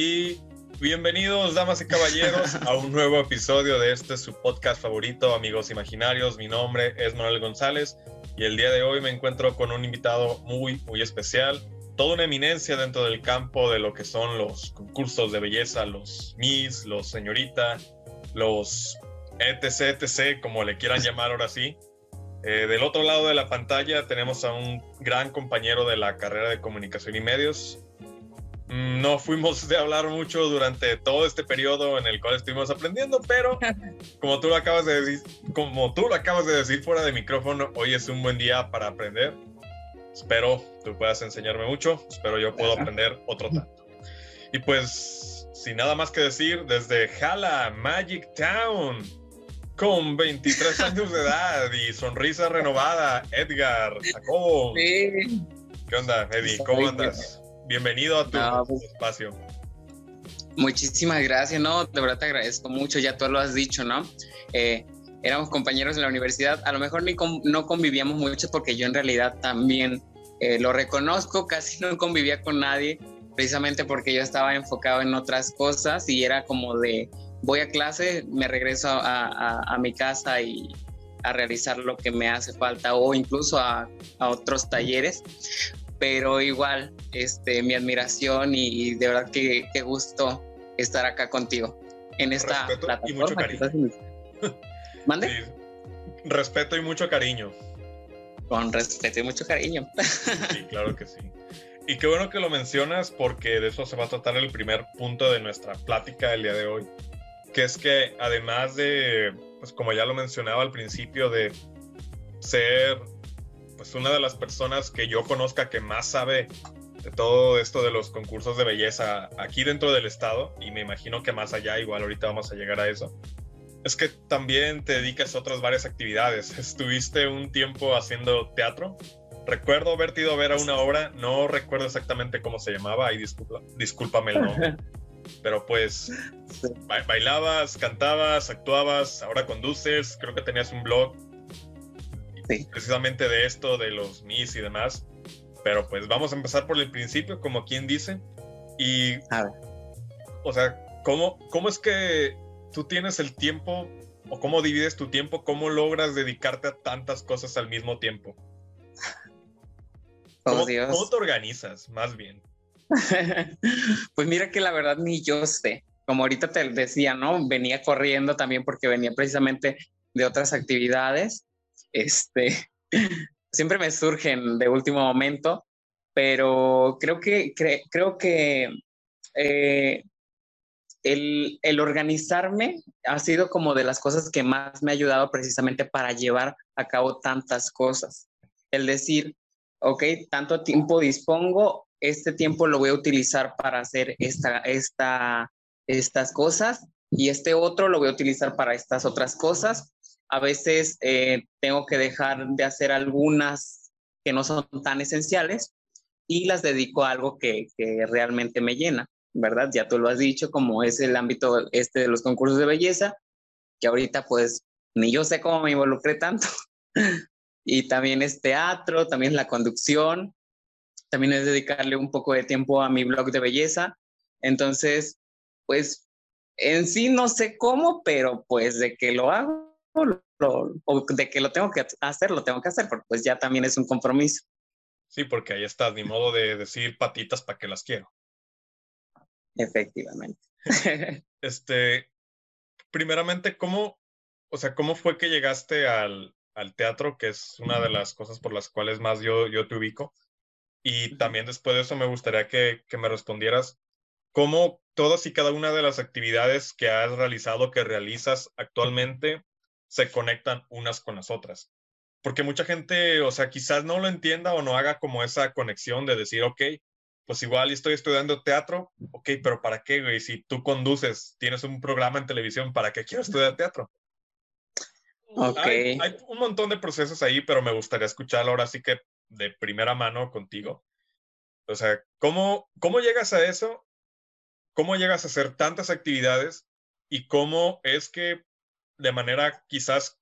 Y bienvenidos, damas y caballeros, a un nuevo episodio de este su podcast favorito, Amigos Imaginarios. Mi nombre es Manuel González y el día de hoy me encuentro con un invitado muy, muy especial. Toda una eminencia dentro del campo de lo que son los concursos de belleza, los Miss, los Señorita, los etc, etc, como le quieran llamar ahora sí. Eh, del otro lado de la pantalla tenemos a un gran compañero de la carrera de comunicación y medios, no fuimos de hablar mucho durante todo este periodo en el cual estuvimos aprendiendo, pero como tú lo acabas de decir, como tú lo acabas de decir fuera de micrófono, hoy es un buen día para aprender. Espero tú puedas enseñarme mucho, espero yo puedo aprender otro tanto. Y pues, sin nada más que decir, desde Hala, Magic Town, con 23 años de edad y sonrisa renovada, Edgar, Jacob. ¿Qué onda, Eddie? ¿Cómo andas? Bienvenido a tu pues, espacio. Muchísimas gracias, no, de verdad te agradezco mucho, ya tú lo has dicho, ¿no? Eh, éramos compañeros en la universidad, a lo mejor ni no convivíamos mucho porque yo en realidad también eh, lo reconozco, casi no convivía con nadie, precisamente porque yo estaba enfocado en otras cosas y era como de voy a clase, me regreso a, a, mi casa y a realizar lo que me hace falta o incluso a, a otros talleres pero igual, este, mi admiración y, de verdad que, qué gusto estar acá contigo en esta Respeto plataforma. Y mucho cariño. ¿Mande? Respeto y mucho cariño. Con respeto y mucho cariño. Sí, claro que sí. Y qué bueno que lo mencionas porque de eso se va a tratar el primer punto de nuestra plática del día de hoy, que es que además de, pues como ya lo mencionaba al principio, de ser pues una de las personas que yo conozca que más sabe de todo esto de los concursos de belleza aquí dentro del estado, y me imagino que más allá, igual ahorita vamos a llegar a eso, es que también te dedicas a otras varias actividades. Estuviste un tiempo haciendo teatro. Recuerdo haberte ido a ver a una obra, no recuerdo exactamente cómo se llamaba, y disculpa, discúlpame el nombre. Pero pues bailabas, cantabas, actuabas, ahora conduces, creo que tenías un blog precisamente de esto, de los Miss y demás. Pero pues vamos a empezar por el principio, como quien dice. Y, o sea, ¿cómo, ¿cómo es que tú tienes el tiempo o cómo divides tu tiempo? ¿Cómo logras dedicarte a tantas cosas al mismo tiempo? Oh, ¿Cómo, Dios. ¿Cómo te organizas, más bien? pues mira que la verdad ni yo sé. Como ahorita te decía, ¿no? Venía corriendo también porque venía precisamente de otras actividades este, siempre me surgen de último momento, pero creo que, creo que eh, el, el, organizarme ha sido como de las cosas que más me ha ayudado precisamente para llevar a cabo tantas cosas. El decir, ok, tanto tiempo dispongo, este tiempo lo voy a utilizar para hacer esta, esta, estas cosas y este otro lo voy a utilizar para estas otras cosas a veces eh, tengo que dejar de hacer algunas que no son tan esenciales y las dedico a algo que, que, realmente me llena, ¿verdad? Ya tú lo has dicho, como es el ámbito este de los concursos de belleza, que ahorita pues ni yo sé cómo me involucré tanto. y también es teatro, también la conducción, también es dedicarle un poco de tiempo a mi blog de belleza. Entonces, pues en sí no sé cómo, pero pues de que lo hago, o de que lo tengo que hacer, lo tengo que hacer, porque pues ya también es un compromiso. Sí, porque ahí está, ni modo de decir patitas para que las quiero. Efectivamente. este, primeramente, ¿cómo, o sea, cómo fue que llegaste al, al, teatro, que es una de las cosas por las cuales más yo, yo te ubico? Y también después de eso me gustaría que, que me respondieras cómo todas y cada una de las actividades que has realizado, que realizas actualmente, se conectan unas con las otras. Porque mucha gente, o sea, quizás no lo entienda o no haga como esa conexión de decir, ok, pues igual estoy estudiando teatro, ok, pero ¿para qué, güey? Si tú conduces, tienes un programa en televisión, ¿para qué quiero estudiar teatro? Ok. Hay, hay un montón de procesos ahí, pero me gustaría escucharlo ahora sí que de primera mano contigo. O sea, ¿cómo, cómo llegas a eso? ¿Cómo llegas a hacer tantas actividades? ¿Y cómo es que de manera quizás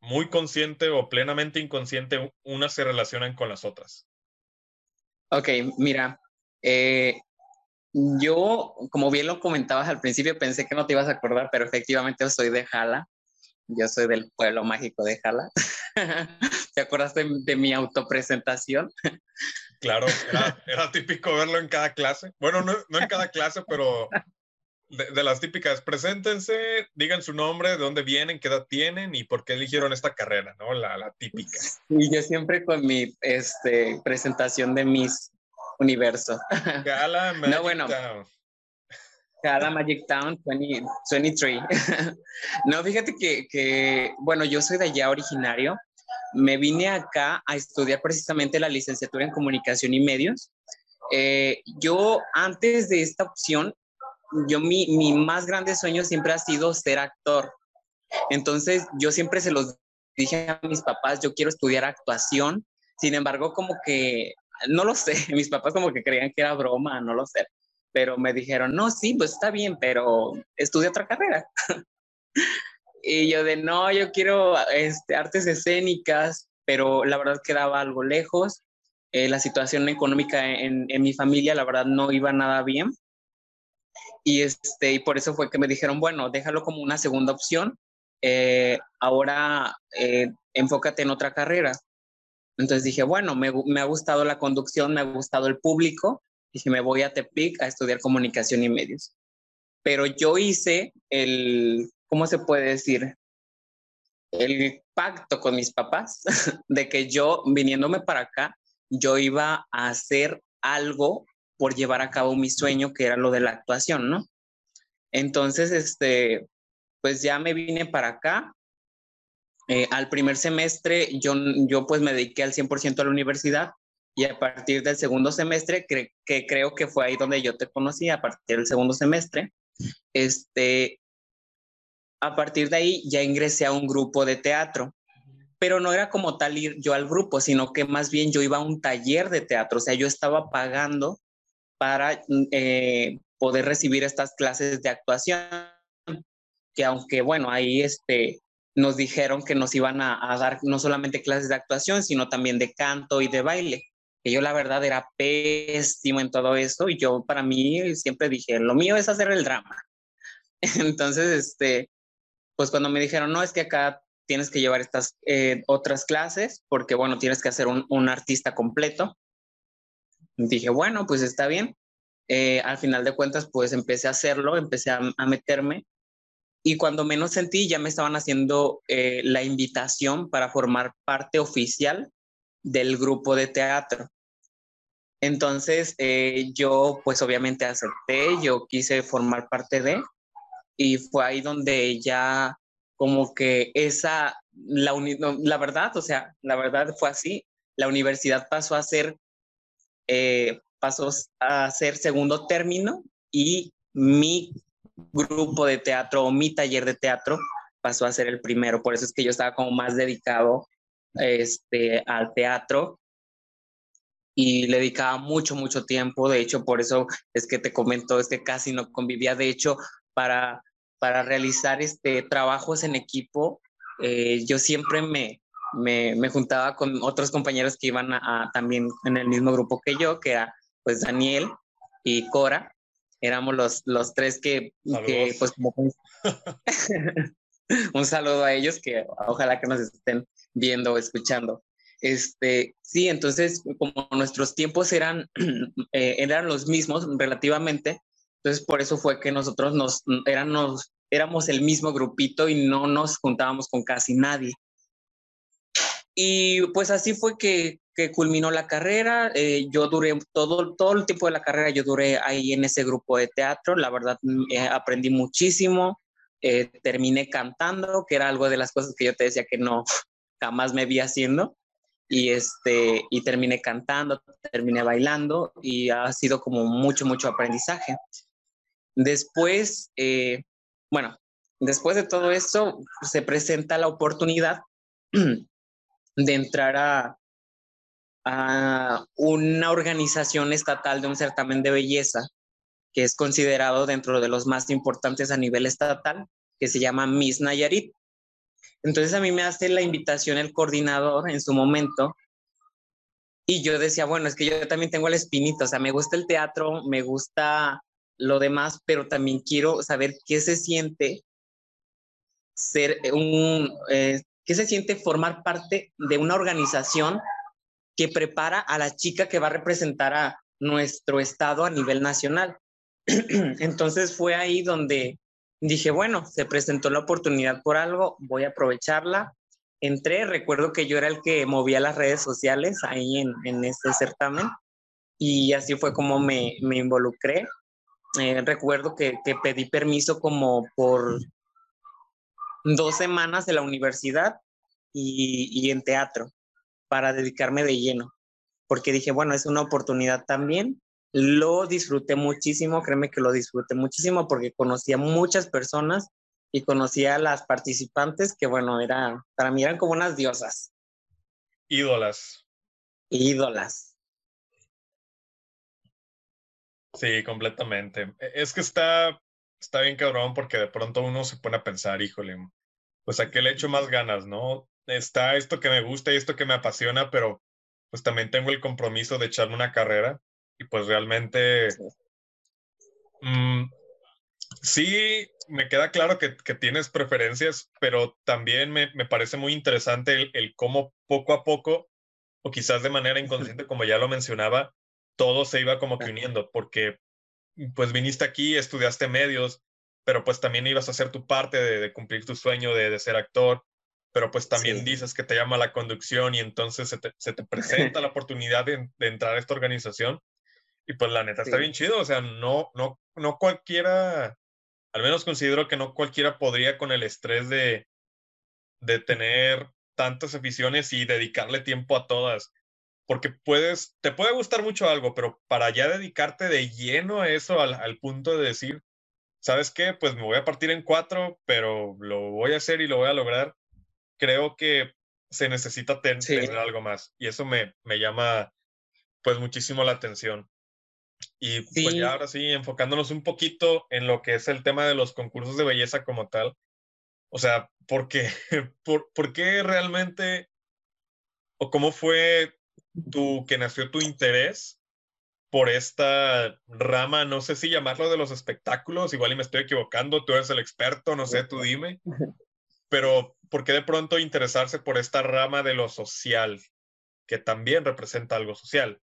muy consciente o plenamente inconsciente, unas se relacionan con las otras. Ok, mira, eh, Yo, como bien lo comentabas al principio, pensé que no te ibas a acordar, pero efectivamente soy de Jala. Yo soy del pueblo mágico de Jala. ¿Te acuerdas de, de mi autopresentación? Claro, era, era, típico verlo en cada clase. Bueno, no, no en cada clase, pero de, las típicas, preséntense, digan su nombre, de dónde vienen, qué edad tienen y por qué eligieron esta carrera, ¿no? La, la típica. Y yo siempre con mi este, presentación de Miss Universo. Gala Magic no, bueno, Town. Gala Magic Town 23. no, fíjate que, que, bueno, yo soy de allá originario. Me vine acá a estudiar precisamente la licenciatura en comunicación y medios. Eh, yo antes de esta opción yo mi, mi más grande sueño siempre ha sido ser actor. Entonces yo siempre se los dije a mis papás, yo quiero estudiar actuación. Sin embargo, como que, no lo sé, mis papás como que creían que era broma, no lo sé. Pero me dijeron, no, sí, pues está bien, pero estudia otra carrera. y yo de, no, yo quiero este, artes escénicas, pero la verdad quedaba algo lejos. Eh, la situación económica en, en mi familia, la verdad, no iba nada bien. Y, este, y por eso fue que me dijeron, bueno, déjalo como una segunda opción, eh, ahora eh, enfócate en otra carrera. Entonces dije, bueno, me, me, ha gustado la conducción, me ha gustado el público, dije, me voy a Tepic a estudiar comunicación y medios. Pero yo hice el, ¿cómo se puede decir? El pacto con mis papás de que yo, viniéndome para acá, yo iba a hacer algo por llevar a cabo mi sueño, que era lo de la actuación, ¿no? Entonces, este, pues ya me vine para acá. Eh, al primer semestre yo, yo pues me dediqué al 100% a la universidad y a partir del segundo semestre, que creo que fue ahí donde yo te conocí, a partir del segundo semestre, este, a partir de ahí ya ingresé a un grupo de teatro, pero no era como tal ir yo al grupo, sino que más bien yo iba a un taller de teatro, o sea, yo estaba pagando para eh, poder recibir estas clases de actuación, que aunque, bueno, ahí este, nos dijeron que nos iban a, dar no solamente clases de actuación, sino también de canto y de baile. Que yo la verdad era pésimo en todo eso y yo para mí siempre dije, lo mío es hacer el drama. Entonces, este, pues cuando me dijeron, no, es que acá tienes que llevar estas eh, otras clases porque, bueno, tienes que hacer un artista completo. Dije, bueno, pues está bien. Eh, al final de cuentas, pues empecé a hacerlo, empecé a, meterme y cuando menos sentí ya me estaban haciendo eh, la invitación para formar parte oficial del grupo de teatro. Entonces yo pues obviamente acepté, yo quise formar parte de y fue ahí donde ya como que esa, la, la verdad, o sea, la verdad fue así, la universidad pasó a ser eh, pasó a ser segundo término y mi grupo de teatro o mi taller de teatro pasó a ser el primero. Por eso es que yo estaba como más dedicado este, al teatro y le dedicaba mucho, mucho tiempo. De hecho, por eso es que te comento, es que casi no convivía. De hecho, para, para realizar este, trabajos en equipo, eh, yo siempre me, me, me, juntaba con otros compañeros que iban a, también en el mismo grupo que yo, que era pues Daniel y Cora. Éramos los, los tres que, que pues un saludo a ellos que ojalá que nos estén viendo o escuchando. Este, sí, entonces como nuestros tiempos eran, eh, eran los mismos relativamente, entonces por eso fue que nosotros nos, éramos, éramos el mismo grupito y no nos juntábamos con casi nadie. Y pues así fue que, que culminó la carrera. Eh, yo duré todo, todo el tiempo de la carrera, yo duré ahí en ese grupo de teatro. La verdad, mm, eh, aprendí muchísimo. Eh, terminé cantando, que era algo de las cosas que yo te decía que no jamás me vi haciendo. Y, este, y terminé cantando, terminé bailando y ha sido como mucho, mucho aprendizaje. Después, bueno, después de todo esto, se presenta la oportunidad de entrar a, a una organización estatal de un certamen de belleza que es considerado dentro de los más importantes a nivel estatal, que se llama Miss Nayarit. Entonces a mí me hace la invitación el coordinador en su momento y yo decía, bueno, es que yo también tengo el espinito, o sea, me gusta el teatro, me gusta lo demás, pero también quiero saber qué se siente ser un, eh, qué se siente formar parte de una organización que prepara a la chica que va a representar a nuestro estado a nivel nacional. Entonces fue ahí donde dije, bueno, se presentó la oportunidad por algo, voy a aprovecharla. Entré, recuerdo que yo era el que movía las redes sociales ahí en, en este certamen y así fue como me, me involucré. Eh, recuerdo que, que, pedí permiso como por dos semanas de la universidad y, y en teatro para dedicarme de lleno, porque dije, bueno, es una oportunidad también. Lo disfruté muchísimo, créeme que lo disfruté muchísimo porque conocí a muchas personas y conocí a las participantes que, bueno, era, para mí eran como unas diosas. Ídolas. Ídolas. Sí, completamente. E, es que está, está bien cabrón porque de pronto uno se pone a pensar, híjole, pues a qué le echo más ganas, ¿no? Está esto que me gusta y esto que me apasiona, pero pues también tengo el compromiso de echarme una carrera y pues realmente mm, sí me queda claro que, que, tienes preferencias, pero también me, me parece muy interesante el, el, cómo poco a poco, o quizás de manera inconsciente, como ya lo mencionaba, todo se iba como que uniendo, porque pues viniste aquí, estudiaste medios, pero pues también ibas a hacer tu parte de, de cumplir tu sueño de, de, ser actor, pero pues también sí. dices que te llama la conducción y entonces se te, se te presenta la oportunidad de, de, entrar a esta organización y pues la neta sí. está bien chido, o sea, no, no, no cualquiera, al menos considero que no cualquiera podría con el estrés de, de tener tantas aficiones y dedicarle tiempo a todas porque puedes, te puede gustar mucho algo, pero para ya dedicarte de lleno a eso, al, al, punto de decir, ¿sabes qué? Pues me voy a partir en cuatro, pero lo voy a hacer y lo voy a lograr, creo que se necesita ten, sí. tener algo más. Y eso me, me llama pues muchísimo la atención. Y sí. pues ya ahora sí, enfocándonos un poquito en lo que es el tema de los concursos de belleza como tal. O sea, ¿por qué? ¿Por, por qué realmente o cómo fue tu, que nació tu interés por esta rama, no sé si llamarlo de los espectáculos, igual y me estoy equivocando, tú eres el experto, no sé, tú dime, pero ¿por qué de pronto interesarse por esta rama de lo social, que también representa algo social?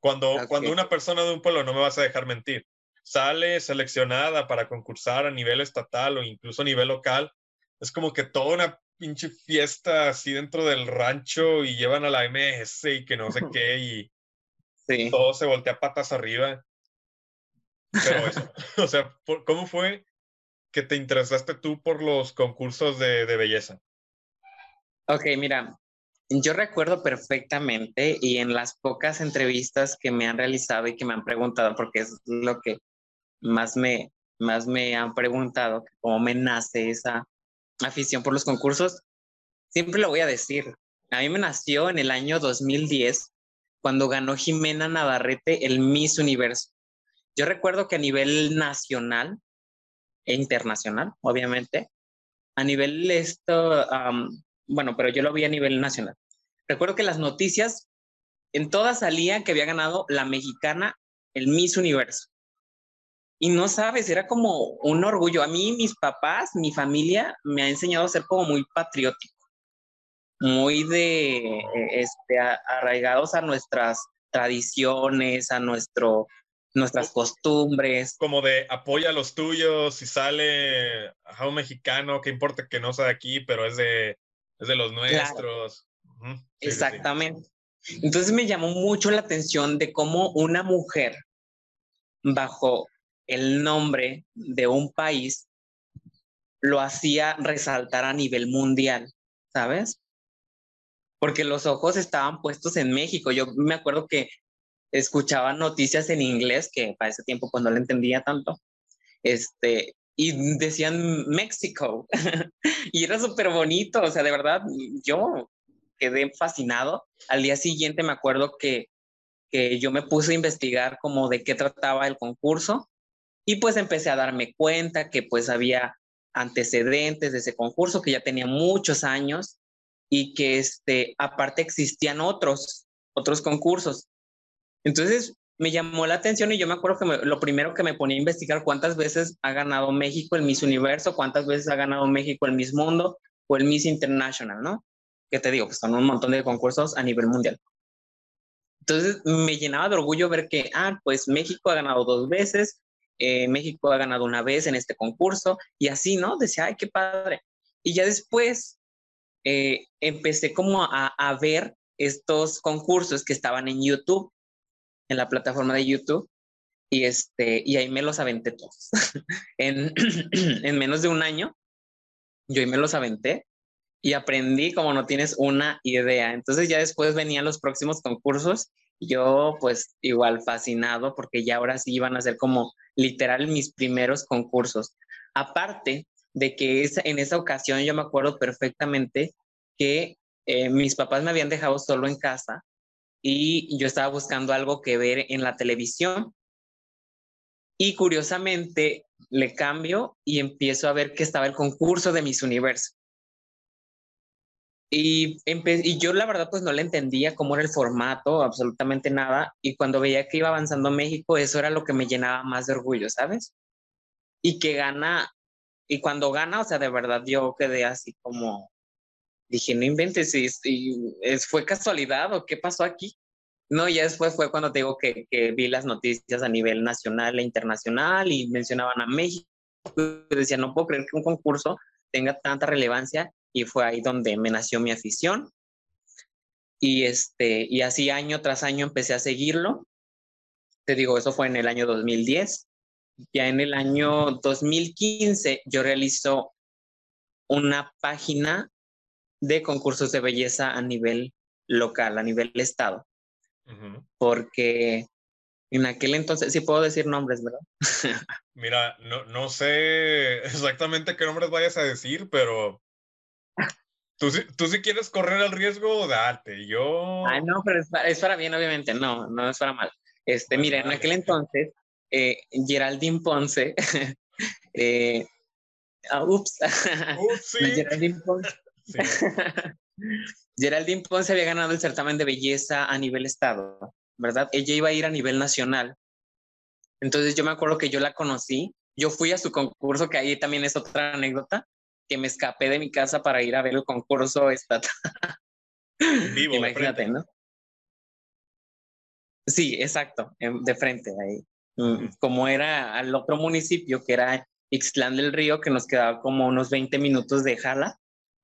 Cuando, okay. cuando una persona de un pueblo, no me vas a dejar mentir, sale seleccionada para concursar a nivel estatal o incluso a nivel local, es como que toda una pinche fiesta así dentro del rancho y llevan a la MS y que no sé qué y sí. todo se voltea patas arriba. Pero eso, o sea, ¿cómo fue que te interesaste tú por los concursos de, de belleza? Ok, mira, yo recuerdo perfectamente y en las pocas entrevistas que me han realizado y que me han preguntado, porque es lo que más me, más me han preguntado, cómo me nace esa, afición por los concursos, siempre lo voy a decir. A mí me nació en el año 2010, cuando ganó Jimena Navarrete el Miss Universo. Yo recuerdo que a nivel nacional e internacional, obviamente, a nivel esto, bueno, pero yo lo vi a nivel nacional. Recuerdo que las noticias en todas salían que había ganado la mexicana el Miss Universo. Y no sabes, era como un orgullo. A mí, mis papás, mi familia me ha enseñado a ser como muy patriótico, muy de, este, arraigados a nuestras tradiciones, a nuestro, nuestras costumbres. Como de apoya a los tuyos, si sale a un mexicano, que importa que no sea de aquí, pero es de, es de los nuestros. Claro. Uh -huh. sí, Exactamente. Sí. Entonces me llamó mucho la atención de cómo una mujer bajo el nombre de un país lo hacía resaltar a nivel mundial, ¿sabes? Porque los ojos estaban puestos en México. Yo me acuerdo que escuchaba noticias en inglés, que para ese tiempo pues no le entendía tanto, este, y decían México. y era súper bonito, o sea, de verdad, yo quedé fascinado. Al día siguiente me acuerdo que, que yo me puse a investigar como de qué trataba el concurso y pues empecé a darme cuenta que pues había antecedentes de ese concurso, que ya tenía muchos años y que este, aparte existían otros, otros concursos. Entonces me llamó la atención y yo me acuerdo que lo primero que me ponía a investigar cuántas veces ha ganado México el Miss Universo, cuántas veces ha ganado México el Miss Mundo o el Miss International, ¿no? Que te digo, que son un montón de concursos a nivel mundial. Entonces me llenaba de orgullo ver que, ah, pues México ha ganado dos veces, eh, México ha ganado una vez en este concurso y así, ¿no? Decía, ay, qué padre. Y ya después eh, empecé como a, ver estos concursos que estaban en YouTube, en la plataforma de YouTube, y, este, y ahí me los aventé todos. en, en menos de un año, yo ahí me los aventé y aprendí como no tienes una idea. Entonces ya después venían los próximos concursos, yo pues igual fascinado porque ya ahora sí iban a ser como literal mis primeros concursos. Aparte de que en esa ocasión yo me acuerdo perfectamente que eh, mis papás me habían dejado solo en casa y yo estaba buscando algo que ver en la televisión. Y curiosamente le cambio y empiezo a ver que estaba el concurso de Miss Universo. Y, y yo la verdad pues no le entendía cómo era el formato, absolutamente nada. Y cuando veía que iba avanzando México, eso era lo que me llenaba más de orgullo, ¿sabes? Y que gana, y cuando gana, o sea, de verdad yo quedé así como, dije, no inventes, y, ¿fue casualidad o qué pasó aquí? No, ya después fue cuando te digo que, que, vi las noticias a nivel nacional e internacional y mencionaban a México. Decía, no puedo creer que un concurso tenga tanta relevancia y fue ahí donde me nació mi afición. Y, este, y así año tras año empecé a seguirlo. Te digo, eso fue en el año 2010. Ya en el año 2015 yo realizo una página de concursos de belleza a nivel local, a nivel estado. Porque en aquel entonces, sí puedo decir nombres, ¿verdad? Mira, no, no sé exactamente qué nombres vayas a decir, pero tú, tú si quieres correr el riesgo, date. Yo. Ay, no, pero es para, bien, obviamente. No, no es para mal. Este, mira, en aquel entonces, eh, Geraldine Ponce. eh, ah, ups. Geraldine Ponce Geraldine Ponce había ganado el certamen de belleza a nivel estado, ¿verdad? Ella iba a ir a nivel nacional. Entonces yo me acuerdo que yo la conocí, yo fui a su concurso, que ahí también es otra anécdota, que me escapé de mi casa para ir a ver el concurso estatal. Vivo, Imagínate, ¿no? Sí, exacto, de frente ahí. Mm, como era al otro municipio, que era Ixtlán del Río, que nos quedaba como unos 20 minutos de Jala,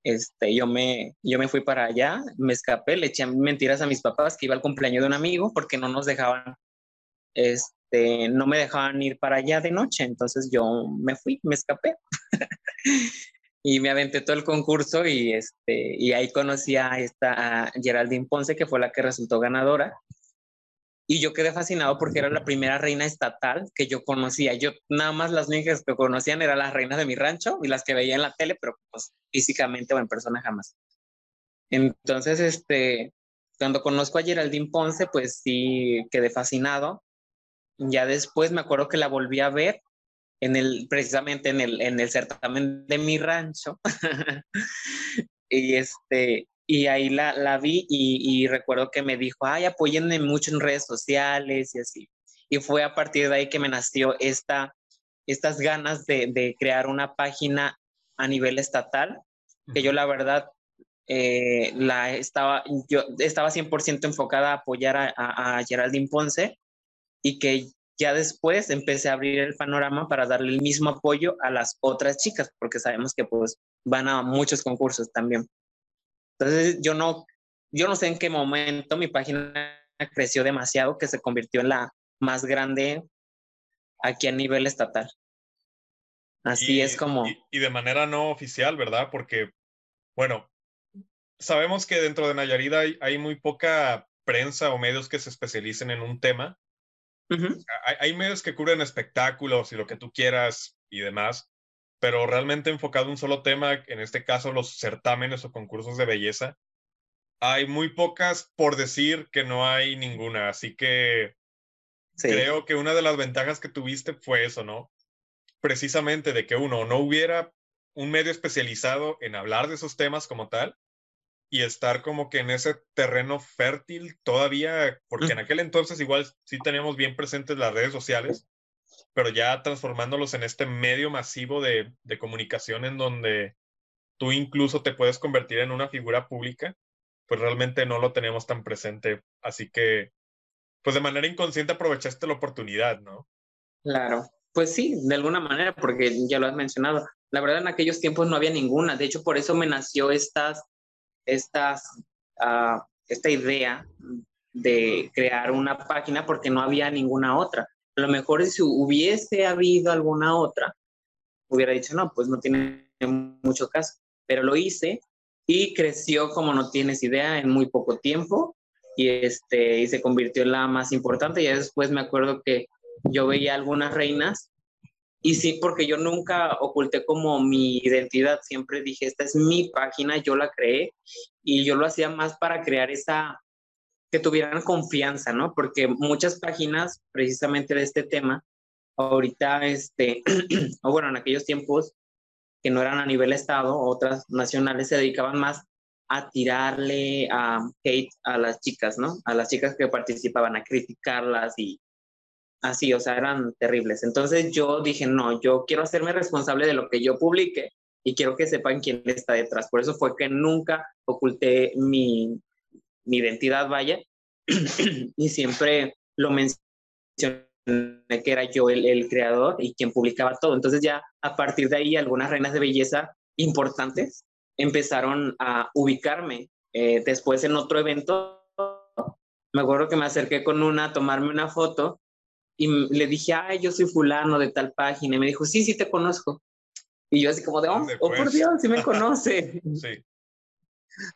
este, yo, me, yo me fui para allá, me escapé, le eché mentiras a mis papás que iba al cumpleaños de un amigo porque no nos dejaban, este, no me dejaban ir para allá de noche, entonces yo me fui, me escapé. y me aventé todo el concurso y, este, y ahí conocí a esta a Geraldine Ponce, que fue la que resultó ganadora. Y yo quedé fascinado porque era la primera reina estatal que yo conocía. Yo nada más las únicas que conocían eran las reinas de mi rancho y las que veía en la tele, pero pues físicamente o en persona jamás. Entonces, este, cuando conozco a Geraldine Ponce, pues sí quedé fascinado. Ya después me acuerdo que la volví a ver en el, precisamente en el, en el certamen de mi rancho. y este, y ahí la, la vi y, recuerdo que me dijo, ay, apóyenme mucho en redes sociales y así. Y fue a partir de ahí que me nació esta, estas ganas de, de crear una página a nivel estatal, que yo la verdad eh, la estaba, yo estaba 100% enfocada a apoyar a, a, a, Geraldine Ponce y que ya después empecé a abrir el panorama para darle el mismo apoyo a las otras chicas, porque sabemos que pues van a muchos concursos también. Entonces yo no, yo no sé en qué momento mi página creció demasiado que se convirtió en la más grande aquí a nivel estatal. Así es como... Y, de manera no oficial, ¿verdad? Porque, bueno, sabemos que dentro de Nayarit hay, hay muy poca prensa o medios que se especialicen en un tema. Hay, hay, medios que cubren espectáculos y lo que tú quieras y demás, pero realmente enfocado en un solo tema, en este caso los certámenes o concursos de belleza, hay muy pocas por decir que no hay ninguna, así que creo que una de las ventajas que tuviste fue eso, ¿no? Precisamente de que uno no hubiera un medio especializado en hablar de esos temas como tal, y estar como que en ese terreno fértil todavía, porque en aquel entonces igual sí teníamos bien presentes las redes sociales, pero ya transformándolos en este medio masivo de, de comunicación en donde tú incluso te puedes convertir en una figura pública, pues realmente no lo tenemos tan presente. Así que, pues de manera inconsciente aprovechaste la oportunidad, ¿no? Claro, pues sí, de alguna manera, porque ya lo has mencionado. La verdad, en aquellos tiempos no había ninguna. De hecho, por eso me nació estas, estas, uh, esta idea de crear una página, porque no había ninguna otra. A lo mejor si hubiese habido alguna otra, hubiera dicho, no, pues no tiene mucho caso. Pero lo hice y creció como no tienes idea en muy poco tiempo y, este, y se convirtió en la más importante. Y después me acuerdo que yo veía algunas reinas y sí, porque yo nunca oculté como mi identidad, siempre dije, esta es mi página, yo la creé y yo lo hacía más para crear esa, que tuvieran confianza, ¿no? Porque muchas páginas precisamente de este tema, ahorita, este, o bueno, en aquellos tiempos que no eran a nivel estado, otras nacionales se dedicaban más a tirarle a hate a las chicas, ¿no? A las chicas que participaban, a criticarlas y así, o sea, eran terribles. Entonces yo dije, no, yo quiero hacerme responsable de lo que yo publique y quiero que sepan quién está detrás. Por eso fue que nunca oculté mi, mi identidad, vaya, y siempre lo mencioné que era yo el, el, creador y quien publicaba todo. Entonces ya a partir de ahí algunas reinas de belleza importantes empezaron a ubicarme. Eh, después en otro evento, me acuerdo que me acerqué con una a tomarme una foto y le dije, ay, yo soy fulano de tal página. Y me dijo, sí, sí te conozco. Y yo así como de, oh, oh por? Dios, sí me conoce. sí.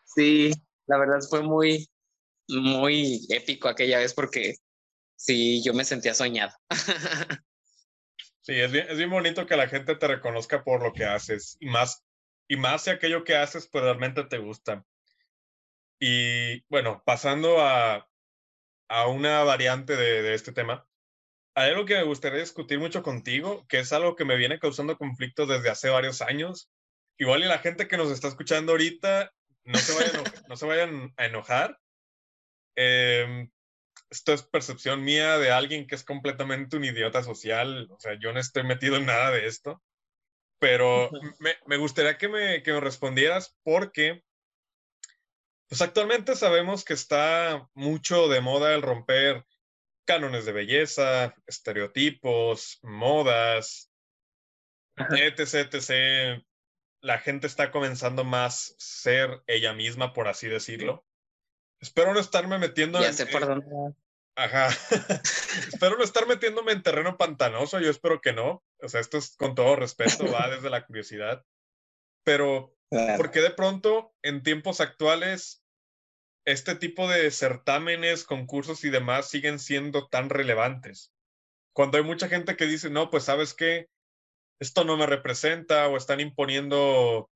Sí, la verdad fue muy, muy épico aquella vez porque sí, yo me sentía soñado. sí, es bien, es bien bonito que la gente te reconozca por lo que haces y más, y más si aquello que haces pues realmente te gusta. Y bueno, pasando a, a una variante de, de este tema, hay algo que me gustaría discutir mucho contigo, que es algo que me viene causando conflictos desde hace varios años. Igual y la gente que nos está escuchando ahorita no se vayan, no se vayan a enojar. Eh, esto es percepción mía de alguien que es completamente un idiota social. O sea, yo no estoy metido en nada de esto. Pero me, me gustaría que me, que me respondieras porque, pues actualmente sabemos que está mucho de moda el romper cánones de belleza, estereotipos, modas, etc, etc. La gente está comenzando más ser ella misma, por así decirlo. Espero no estarme metiendo ya en. Sé por Ajá. espero no estar metiéndome en terreno pantanoso. Yo espero que no. O sea, esto es con todo respeto, va desde la curiosidad. Pero, ¿por qué de pronto en tiempos actuales este tipo de certámenes, concursos y demás siguen siendo tan relevantes? Cuando hay mucha gente que dice, no, pues sabes qué, esto no me representa o están imponiendo,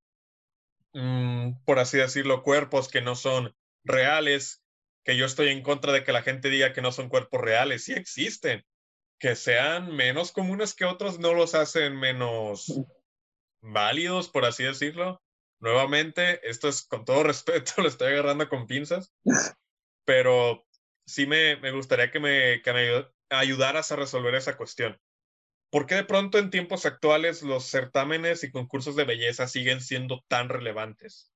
mm, por así decirlo, cuerpos que no son reales, que yo estoy en contra de que la gente diga que no son cuerpos reales, sí existen. Que sean menos comunes que otros no los hacen menos válidos, por así decirlo. Nuevamente, esto es con todo respeto, lo estoy agarrando con pinzas, pero sí me, me gustaría que me, que me ayudaras a resolver esa cuestión. ¿Por qué de pronto en tiempos actuales los certámenes y concursos de belleza siguen siendo tan relevantes?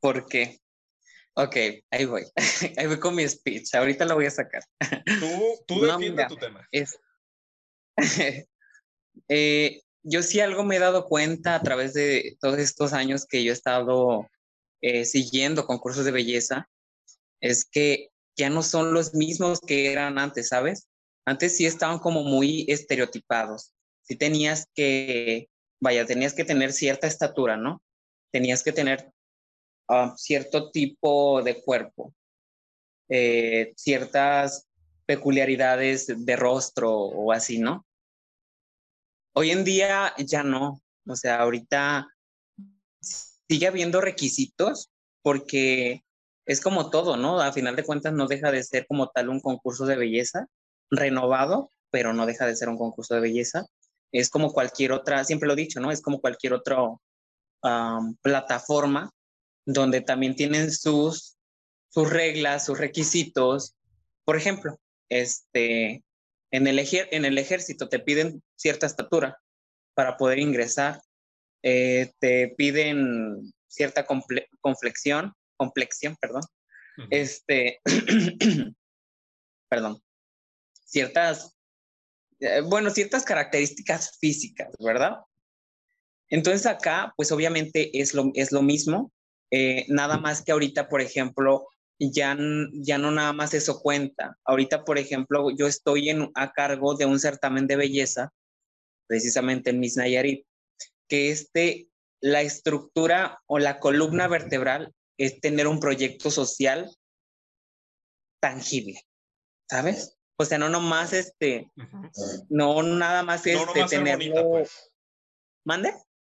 ¿Por qué? Ok, ahí voy. Ahí voy con mi speech. Ahorita lo voy a sacar. Tú, tú defiende tu tema. Es... eh, yo sí algo me he dado cuenta a través de todos estos años que yo he estado eh, siguiendo concursos de belleza, es que ya no son los mismos que eran antes, ¿sabes? Antes sí estaban como muy estereotipados. Sí tenías que, vaya, tenías que tener cierta estatura, ¿no? Tenías que tener cierto tipo de cuerpo, eh, ciertas peculiaridades de rostro o así, ¿no? Hoy en día ya no, o sea, ahorita sigue habiendo requisitos porque es como todo, ¿no? A final de cuentas no deja de ser como tal un concurso de belleza renovado, pero no deja de ser un concurso de belleza. Es como cualquier otra, siempre lo he dicho, ¿no? Es como cualquier otra plataforma donde también tienen sus, sus reglas, sus requisitos. Por ejemplo, este, en, el en el ejército te piden cierta estatura para poder ingresar, eh, te piden cierta complexión, complexión, perdón, este, perdón, ciertas, eh, bueno, ciertas características físicas, ¿verdad? Entonces acá, pues obviamente es lo, es lo mismo, eh, nada más que ahorita, por ejemplo, ya, ya no nada más eso cuenta. Ahorita, por ejemplo, yo estoy en, a cargo de un certamen de belleza, precisamente en Miss Nayarit, que este, la estructura o la columna vertebral es tener un proyecto social tangible, ¿sabes? O sea, no nomás este, no nada más este, tenerlo. Pues. ¿Mande?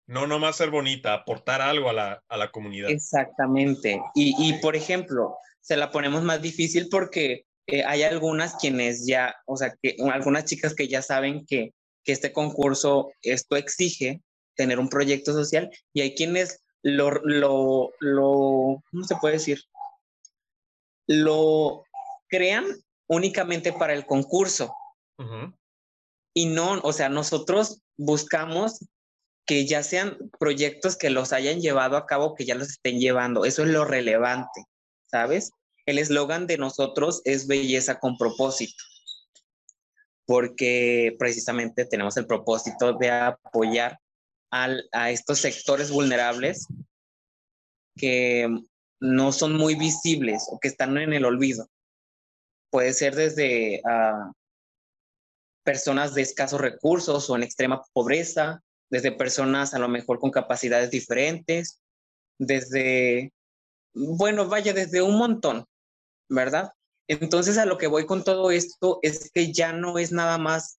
No nomás ser bonita, aportar algo a la, a la comunidad. Exactamente. Y, y, por ejemplo, se la ponemos más difícil porque eh, hay algunas quienes ya, o sea, que algunas chicas que ya saben que, que este concurso, esto exige tener un proyecto social y hay quienes lo, lo, lo, ¿cómo se puede decir? Lo crean únicamente para el concurso. Y no, o sea, nosotros buscamos que ya sean proyectos que los hayan llevado a cabo, que ya los estén llevando. Eso es lo relevante, ¿sabes? El eslogan de nosotros es belleza con propósito, porque precisamente tenemos el propósito de apoyar a estos sectores vulnerables que no son muy visibles o que están en el olvido. Puede ser desde ah, personas de escasos recursos o en extrema pobreza, desde personas a lo mejor con capacidades diferentes, desde, bueno, vaya, desde un montón, ¿verdad? Entonces a lo que voy con todo esto es que ya no es nada más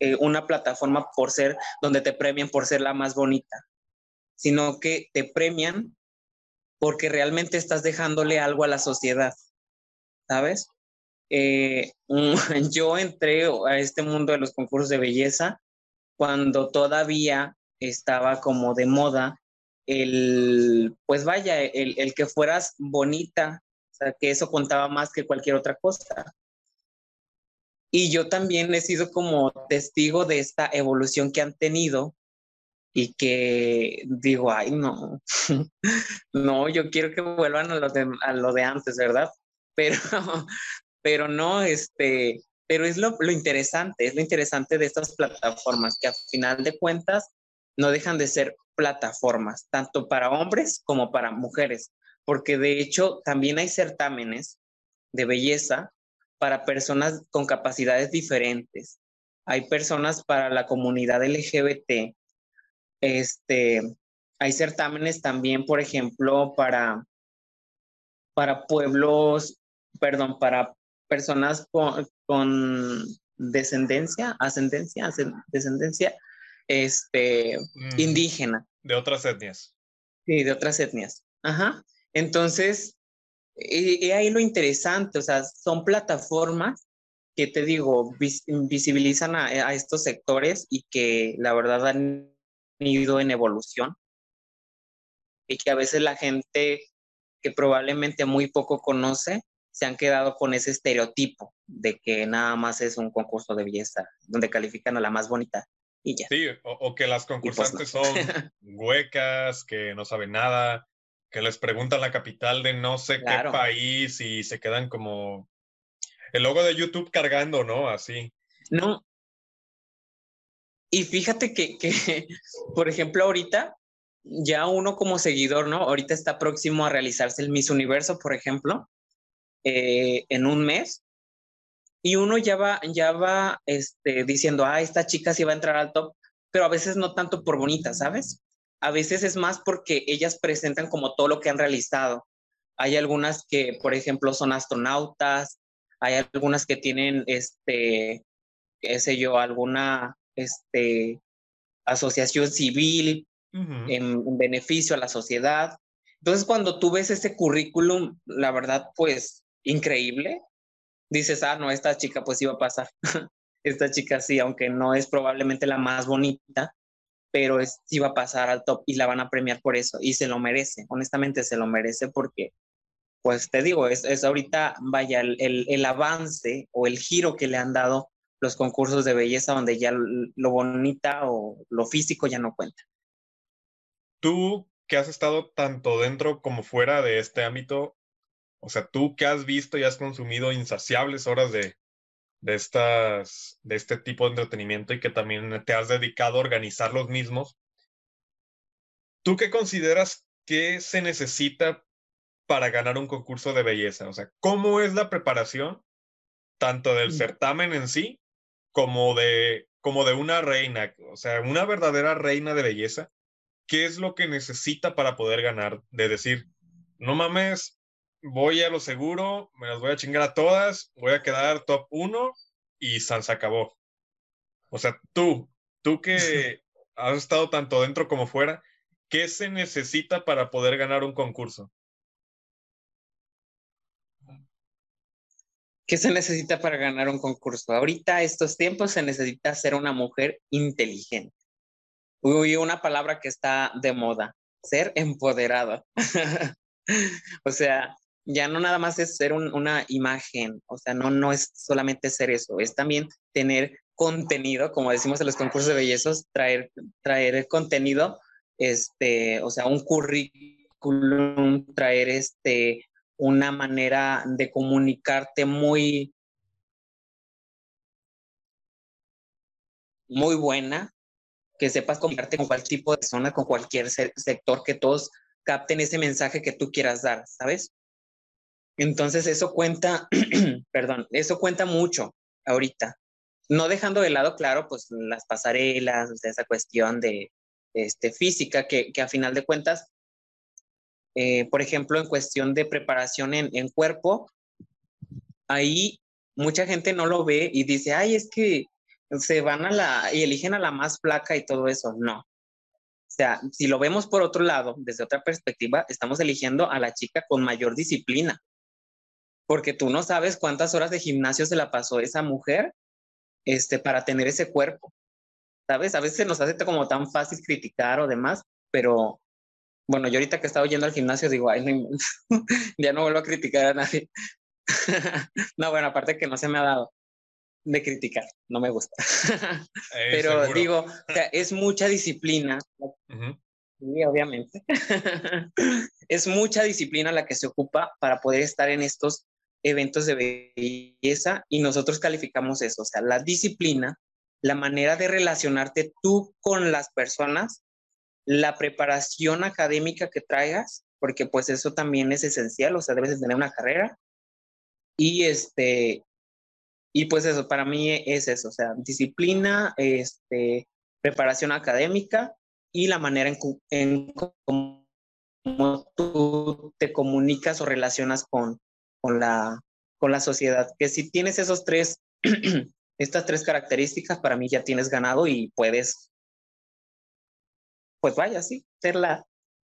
eh, una plataforma por ser, donde te premian por ser la más bonita, sino que te premian porque realmente estás dejándole algo a la sociedad, ¿sabes? Eh, yo entré a este mundo de los concursos de belleza cuando todavía estaba como de moda el, pues vaya, el, el que fueras bonita, o sea, que eso contaba más que cualquier otra cosa. Y yo también he sido como testigo de esta evolución que han tenido y que digo, ay, no, no, yo quiero que vuelvan a lo de, a lo de antes, ¿verdad? Pero, pero no, este, pero es lo, lo interesante, es lo interesante de estas plataformas, que a final de cuentas no dejan de ser plataformas, tanto para hombres como para mujeres, porque de hecho también hay certámenes de belleza para personas con capacidades diferentes. Hay personas para la comunidad LGBT. Este, hay certámenes también, por ejemplo, para, para pueblos, perdón, para personas con, descendencia, ascendencia, descendencia este, mm. indígena. De otras etnias. Sí, de otras etnias. Ajá. Entonces, y, ahí lo interesante, o sea, son plataformas que te digo, visibilizan a, estos sectores y que la verdad han ido en evolución y que a veces la gente que probablemente muy poco conoce se han quedado con ese estereotipo de que nada más es un concurso de belleza donde califican a la más bonita y ya. Sí, o, que las pues concursantes son huecas, que no saben nada, que les preguntan la capital de no sé qué país y se quedan como el logo de YouTube cargando, ¿no? Así. No. Y fíjate que, que, por ejemplo, ahorita ya uno como seguidor, ¿no? Ahorita está próximo a realizarse el Miss Universo, por ejemplo, eh, en un mes. Y uno ya va, ya va este, diciendo, ah, esta chica sí va a entrar al top, pero a veces no tanto por bonita, ¿sabes? a veces es más porque ellas presentan como todo lo que han realizado. Hay algunas que, por ejemplo, son astronautas, hay algunas que tienen, este, qué sé yo, alguna, este, asociación civil en, beneficio a la sociedad. Entonces, cuando tú ves ese currículum, la verdad, pues, increíble, dices, ah, no, esta chica pues iba a pasar. esta chica sí, aunque no es probablemente la más bonita, pero sí va a pasar al top y la van a premiar por eso y se lo merece, honestamente se lo merece porque, pues te digo, es, es ahorita, vaya, el, el, avance o el giro que le han dado los concursos de belleza donde ya lo bonita o lo físico ya no cuenta. Tú que has estado tanto dentro como fuera de este ámbito, o sea, tú que has visto y has consumido insaciables horas de, de, estas, de este tipo de entretenimiento y que también te has dedicado a organizar los mismos, ¿tú qué consideras que se necesita para ganar un concurso de belleza? O sea, ¿cómo es la preparación tanto del certamen en sí como de, como de una reina? O sea, una verdadera reina de belleza. ¿Qué es lo que necesita para poder ganar? De decir, no mames, voy a lo seguro, me las voy a chingar a todas, voy a quedar top 1 y San se acabó. O sea, tú, tú que has estado tanto dentro como fuera, ¿qué se necesita para poder ganar un concurso? ¿Qué se necesita para ganar un concurso? Ahorita, estos tiempos, se necesita ser una mujer inteligente. Uy, una palabra que está de moda, ser empoderada. o sea, ya no nada más es ser una imagen, o sea, no, no es solamente ser eso, es también tener contenido, como decimos en los concursos de bellezas, traer, traer contenido, este, o sea, un currículum, traer este, una manera de comunicarte muy, muy buena, que sepas comunicarte con cualquier tipo de persona, con cualquier sector, que todos capten ese mensaje que tú quieras dar, ¿sabes? Entonces eso cuenta, perdón, eso cuenta mucho ahorita. No dejando de lado, claro, pues las pasarelas, esa cuestión de este, física, que, que a final de cuentas, eh, por ejemplo, en cuestión de preparación en, en cuerpo, ahí mucha gente no lo ve y dice, ay, es que se van a la y eligen a la más flaca y todo eso. No. O sea, si lo vemos por otro lado, desde otra perspectiva, estamos eligiendo a la chica con mayor disciplina porque tú no sabes cuántas horas de gimnasio se la pasó esa mujer este, para tener ese cuerpo. ¿Sabes? A veces nos hace como tan fácil criticar o demás, pero bueno, yo ahorita que he estado yendo al gimnasio digo, ay, ya no vuelvo a criticar a nadie. no, bueno, aparte que no se me ha dado de criticar, no me gusta. Eh, pero digo, o sea, es mucha disciplina. Sí, obviamente. es mucha disciplina la que se ocupa para poder estar en estos eventos de belleza y nosotros calificamos eso, o sea, la disciplina, la manera de relacionarte tú con las personas, la preparación académica que traigas, porque pues eso también es esencial, o sea, debes de tener una carrera. Y este, y pues eso, para mí es eso, o sea, disciplina, este, preparación académica y la manera en, en cómo tú te comunicas o relacionas con, con la, con la sociedad. Que si tienes esos tres, estas tres características, para mí ya tienes ganado y puedes, pues vaya, sí, ser la,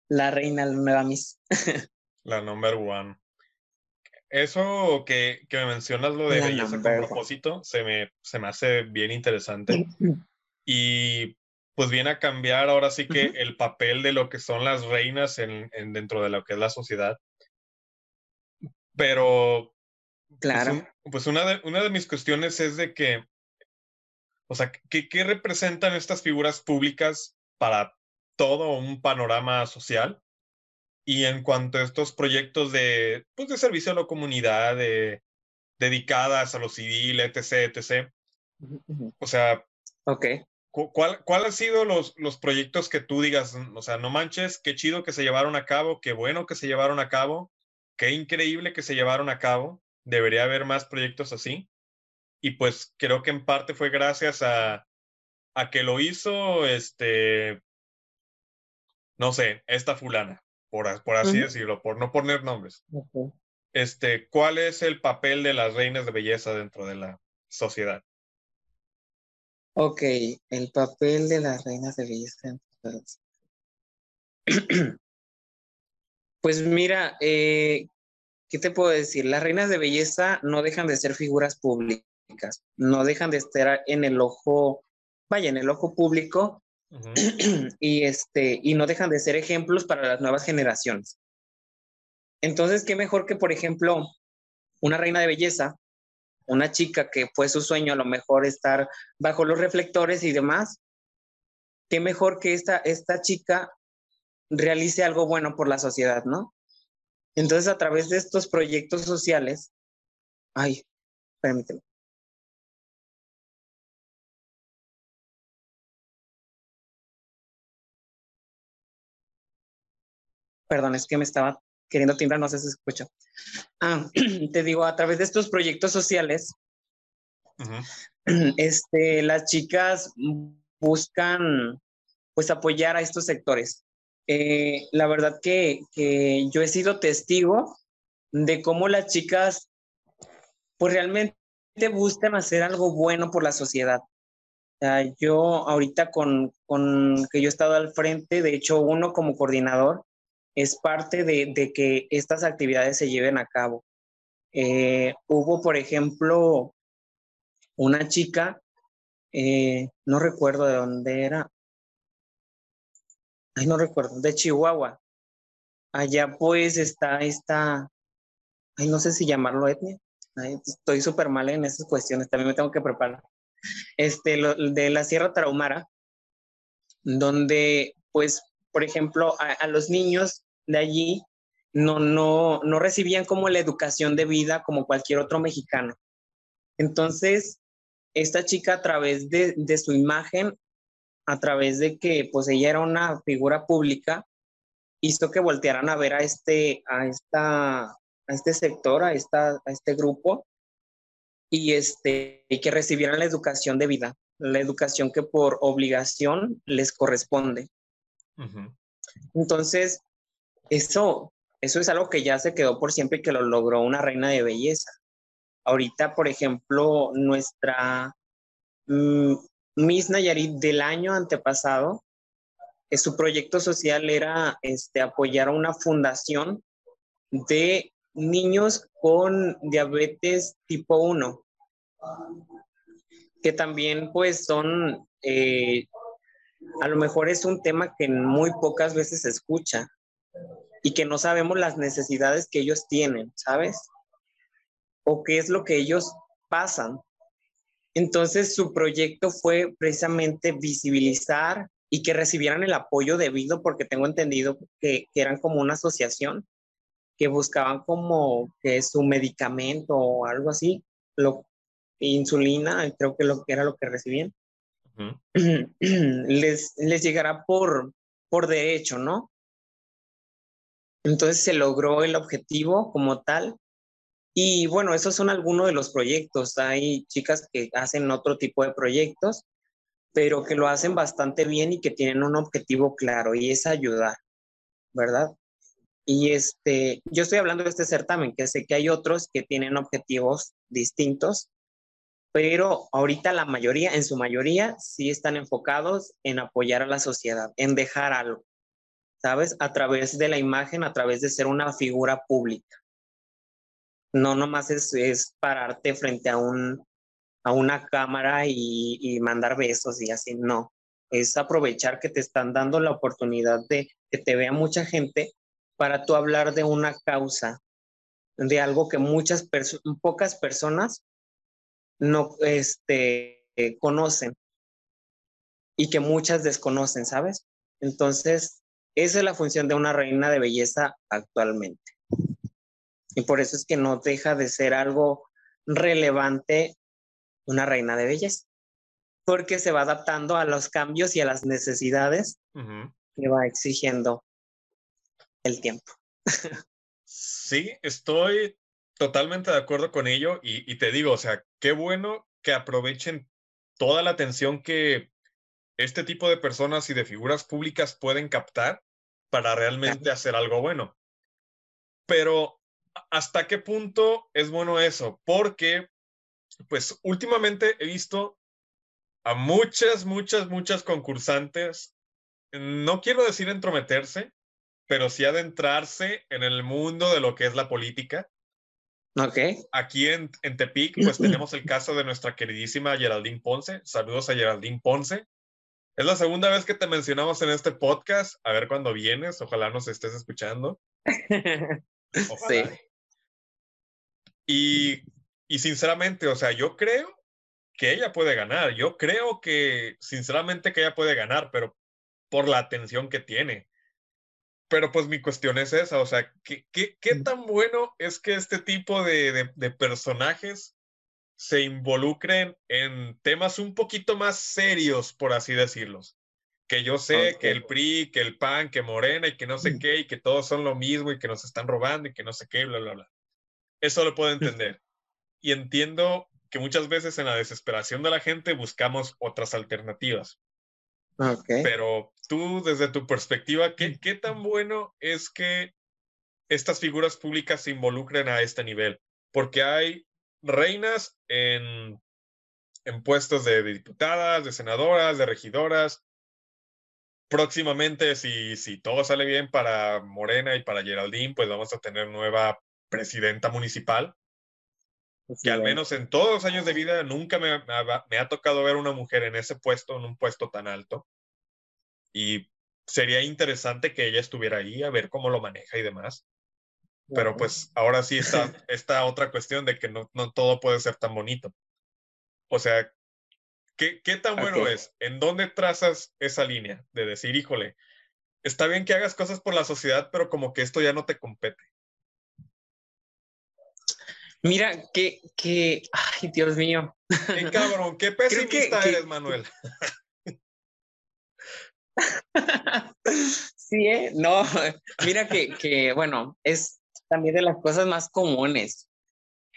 la reina, la nueva Miss. la number one. Eso que, que me mencionas, lo de belleza con propósito, se me, se me hace bien interesante. y pues viene a cambiar ahora sí que el papel de lo que son las reinas en, en, dentro de lo que es la sociedad. Pero. Pues, claro. Pues, una, de, una de mis cuestiones es de que. O sea, ¿qué, ¿qué representan estas figuras públicas para todo un panorama social? Y en cuanto a estos proyectos de, pues, de servicio a la comunidad, de, dedicadas a lo civil, etc., etc. O sea, okay. ¿cuál, ¿cuál han sido los, los proyectos que tú digas, o sea, no manches, qué chido que se llevaron a cabo, qué bueno que se llevaron a cabo, qué increíble que se llevaron a cabo. Debería haber más proyectos así. Y pues creo que en parte fue gracias a, a que lo hizo, este, no sé, esta fulana, por, por así decirlo, por no poner nombres. Este, ¿cuál es el papel de las reinas de belleza dentro de la sociedad? Ok, el papel de las reinas de belleza. Pues mira, eh, ¿qué te puedo decir? Las reinas de belleza no dejan de ser figuras públicas, no dejan de estar en el ojo, vaya, en el ojo público y, este, y no dejan de ser ejemplos para las nuevas generaciones. Entonces, qué mejor que, por ejemplo, una reina de belleza, una chica que fue su sueño a lo mejor estar bajo los reflectores y demás, qué mejor que esta, esta chica realice algo bueno por la sociedad, ¿no? Entonces, a través de estos proyectos sociales, ay, permíteme. Perdón, es que me estaba queriendo timbrar, no sé si se escucha. Ah, te digo, a través de estos proyectos sociales, este, las chicas buscan pues apoyar a estos sectores. Eh, la verdad que, yo he sido testigo de cómo las chicas pues realmente buscan hacer algo bueno por la sociedad. yo ahorita con, con que yo he estado al frente, de hecho uno como coordinador, es parte de, de que estas actividades se lleven a cabo. Eh, hubo, por ejemplo, una chica, eh, no recuerdo de dónde era, ay, no recuerdo, de Chihuahua. Allá pues está esta, ay, no sé si llamarlo etnia, estoy súper mal en esas cuestiones, también me tengo que preparar. Este, de la Sierra Tarahumara, donde pues, por ejemplo, a los niños de allí no, no, no recibían como la educación de vida como cualquier otro mexicano. Entonces, esta chica a través de, de su imagen, a través de que pues ella era una figura pública, hizo que voltearan a ver a este, a esta, a este sector, a, esta, a este grupo, y, este, y que recibieran la educación de vida, la educación que por obligación les corresponde. Entonces, eso, eso es algo que ya se quedó por siempre y que lo logró una reina de belleza. Ahorita, por ejemplo, nuestra mm, Miss Nayarit del año antepasado, eh, su proyecto social era este, apoyar a una fundación de niños con diabetes tipo 1, que también pues son, eh, a lo mejor es un tema que muy pocas veces se escucha y que no sabemos las necesidades que ellos tienen, ¿sabes? O qué es lo que ellos pasan. Entonces su proyecto fue precisamente visibilizar y que recibieran el apoyo debido, porque tengo entendido que, eran como una asociación que buscaban como que su medicamento o algo así, lo, insulina, creo que lo que era lo que recibían, les, les llegará por, por derecho, ¿no? Entonces se logró el objetivo como tal. Y bueno, esos son algunos de los proyectos. Hay chicas que hacen otro tipo de proyectos, pero que lo hacen bastante bien y que tienen un objetivo claro y es ayudar, ¿verdad? Y este, yo estoy hablando de este certamen, que sé que hay otros que tienen objetivos distintos, pero ahorita la mayoría, en su mayoría, sí están enfocados en apoyar a la sociedad, en dejar algo. ¿sabes? A través de la imagen, a través de ser una figura pública. No nomás es, es pararte frente a, un, a una cámara y, mandar besos y así, no. Es aprovechar que te están dando la oportunidad de que te vea mucha gente para tú hablar de una causa, de algo que muchas pocas personas no este, conocen y que muchas desconocen, ¿sabes? Entonces, esa es la función de una reina de belleza actualmente. Y por eso es que no deja de ser algo relevante una reina de belleza, porque se va adaptando a los cambios y a las necesidades que va exigiendo el tiempo. sí, estoy totalmente de acuerdo con ello y, y te digo, o sea, qué bueno que aprovechen toda la atención que este tipo de personas y de figuras públicas pueden captar para realmente hacer algo bueno. Pero ¿hasta qué punto es bueno eso? Porque, pues últimamente he visto a muchas, muchas, muchas concursantes, no quiero decir entrometerse, pero sí adentrarse en el mundo de lo que es la política. Ok. Aquí en, en Tepic, pues tenemos el caso de nuestra queridísima Geraldine Ponce. Saludos a Geraldine Ponce Es la segunda vez que te mencionamos en este podcast. A ver cuándo vienes. Ojalá nos estés escuchando. Sí. Y, y sinceramente, o sea, yo creo que ella puede ganar. Yo creo que, sinceramente, que ella puede ganar, pero por la atención que tiene. Pero pues mi cuestión es esa, o sea, ¿qué, qué, qué tan bueno es que este tipo de, de, de personajes se involucren en temas un poquito más serios, por así decirlos? Que yo sé que el PRI, que el PAN, que Morena y que no sé qué, y que todos son lo mismo y que nos están robando y que no sé qué, bla, bla, bla. Eso lo puedo entender. Y entiendo que muchas veces en la desesperación de la gente buscamos otras alternativas. Ok. Pero tú, desde tu perspectiva, ¿qué, qué tan bueno es que estas figuras públicas se involucren a este nivel? Porque hay reinas en, en puestos de diputadas, de senadoras, de regidoras. Próximamente, si, si todo sale bien para Morena y para Geraldine, pues vamos a tener nueva presidenta municipal que al menos en todos los años de vida nunca me, me ha- me ha tocado ver una mujer en ese puesto, en un puesto tan alto. Y sería interesante que ella estuviera ahí a ver cómo lo maneja y demás. Pero pues ahora sí está esta otra cuestión de que no, no todo puede ser tan bonito. O sea, ¿qué, qué tan bueno es? ¿En dónde trazas esa línea de decir, híjole, está bien que hagas cosas por la sociedad, pero como que esto ya no te compete? Mira, que, que, ay, Dios mío. ¡Qué cabrón! ¡Qué que- pesimista que- eres, Manuel! sí, ¿eh? No, mira que, que, bueno, es también de las cosas más comunes.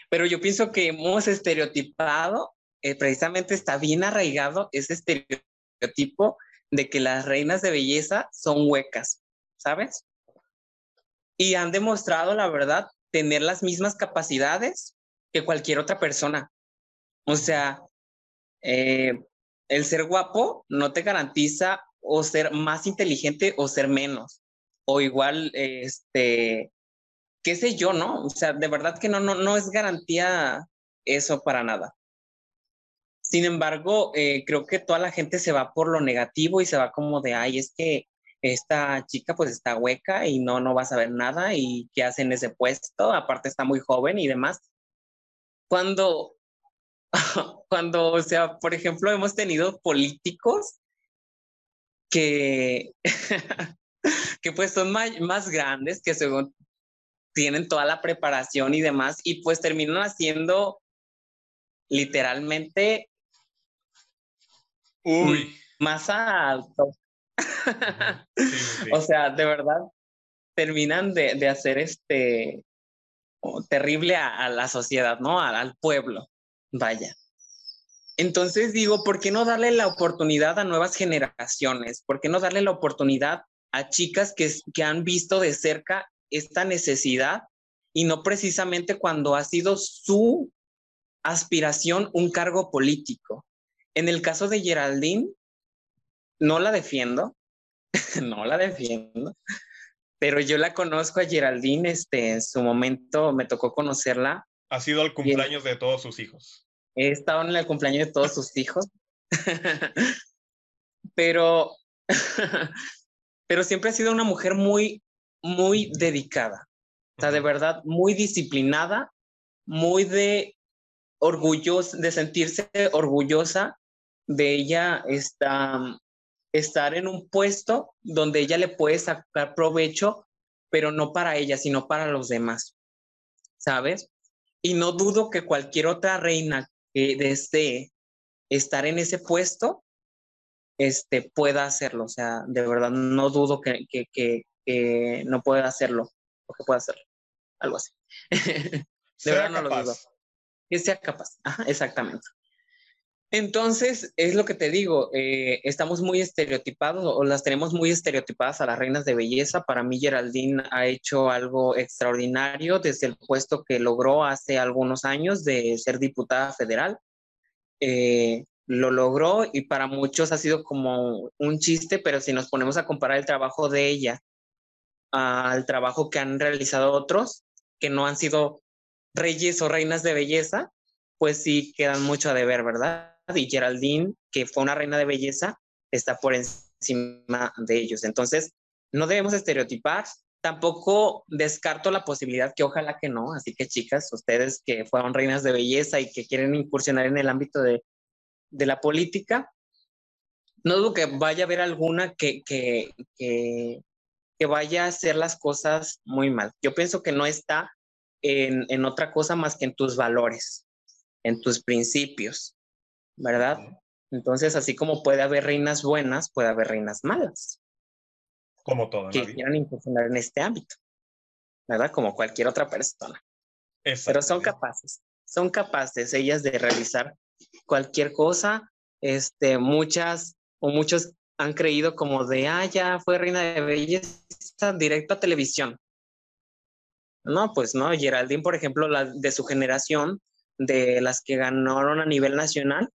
Pero yo pienso que hemos estereotipado, eh, precisamente está bien arraigado ese estereotipo de que las reinas de belleza son huecas, ¿sabes? Y han demostrado, la verdad, tener las mismas capacidades que cualquier otra persona. O sea, eh, el ser guapo no te garantiza o ser más inteligente o ser menos. O igual, este, qué sé yo, ¿no? O sea, de verdad que no, no, no es garantía eso para nada. Sin embargo, eh, creo que toda la gente se va por lo negativo y se va como de, ay, es que esta chica pues está hueca y no, no va a saber nada y qué hace en ese puesto, aparte está muy joven y demás. Cuando, cuando, o sea, por ejemplo, hemos tenido políticos que, que pues son más, más grandes, que según tienen toda la preparación y demás, y pues terminan haciendo literalmente Uy. más alto. Sí, sí, sí. O sea, de verdad, terminan de, de hacer este oh, terrible a, a la sociedad, ¿no? Al, al pueblo. Vaya. Entonces digo, ¿por qué no darle la oportunidad a nuevas generaciones? ¿Por qué no darle la oportunidad a chicas que, que han visto de cerca esta necesidad y no precisamente cuando ha sido su aspiración un cargo político? En el caso de Geraldine, no la defiendo, no la defiendo, pero yo la conozco a Geraldine, este, en su momento me tocó conocerla. Ha sido el cumpleaños de todos sus hijos. He estado en el cumpleaños de todos sus hijos, pero, pero siempre ha sido una mujer muy, muy dedicada, o sea, de verdad, muy disciplinada, muy de orgullosa, de sentirse orgullosa de ella está, estar en un puesto donde ella le puede sacar provecho, pero no para ella, sino para los demás, ¿sabes? Y no dudo que cualquier otra reina que desee estar en ese puesto, este, pueda hacerlo. O sea, de verdad, no dudo que, que, que, que no pueda hacerlo, o que pueda hacerlo, algo así. de Sea verdad no lo dudo. Que sea capaz, Ajá, exactamente. Entonces, es lo que te digo, eh, estamos muy estereotipados o las tenemos muy estereotipadas a las reinas de belleza. Para mí, Geraldine ha hecho algo extraordinario desde el puesto que logró hace algunos años de ser diputada federal. Eh, lo logró y para muchos ha sido como un chiste, pero si nos ponemos a comparar el trabajo de ella al trabajo que han realizado otros, que no han sido reyes o reinas de belleza, pues sí quedan mucho a deber, ¿verdad? Y Geraldine, que fue una reina de belleza, está por encima de ellos. Entonces, no debemos estereotipar. Tampoco descarto la posibilidad que ojalá que no. Así que chicas, ustedes que fueron reinas de belleza y que quieren incursionar en el ámbito de, la política, no dudo que vaya a haber alguna que, vaya a hacer las cosas muy mal. Yo pienso que no está en, otra cosa más que en tus valores, en tus principios, ¿verdad? Entonces, así como puede haber reinas buenas, puede haber reinas malas. Como todas. Que quieran incursionar en este ámbito, ¿verdad? Como cualquier otra persona. Pero son capaces, son capaces ellas de realizar cualquier cosa. Este, muchas o muchos han creído como de, ah, ya fue reina de belleza directo a televisión. No, pues no, Geraldine, por ejemplo, la de su generación, de las que ganaron a nivel nacional,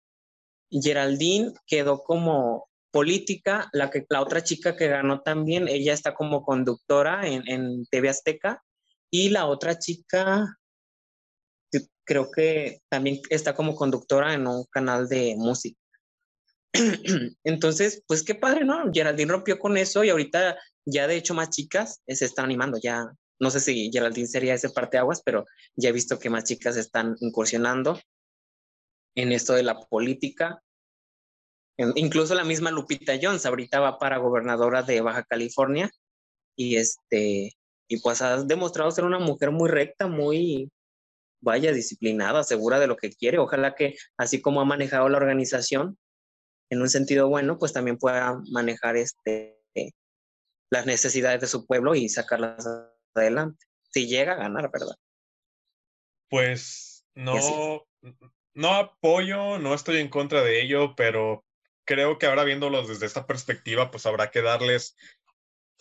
Geraldine quedó como política, la, que, la otra chica que ganó también, ella está como conductora en, en TV Azteca, y la otra chica, creo que también está como conductora en un canal de música. Entonces, pues qué padre, ¿no? Geraldine rompió con eso y ahorita ya de hecho más chicas se están animando, ya no sé si Geraldine sería ese parteaguas, pero ya he visto que más chicas están incursionando en esto de la política. Incluso la misma Lupita Jones ahorita va para gobernadora de Baja California y este y pues ha demostrado ser una mujer muy recta, muy vaya disciplinada, segura de lo que quiere. Ojalá que así como ha manejado la organización, en un sentido bueno, pues también pueda manejar este, las necesidades de su pueblo y sacarlas adelante. Si llega a ganar, ¿verdad? Pues no, no apoyo, no estoy en contra de ello, pero creo que ahora viéndolos desde esta perspectiva, pues habrá que darles,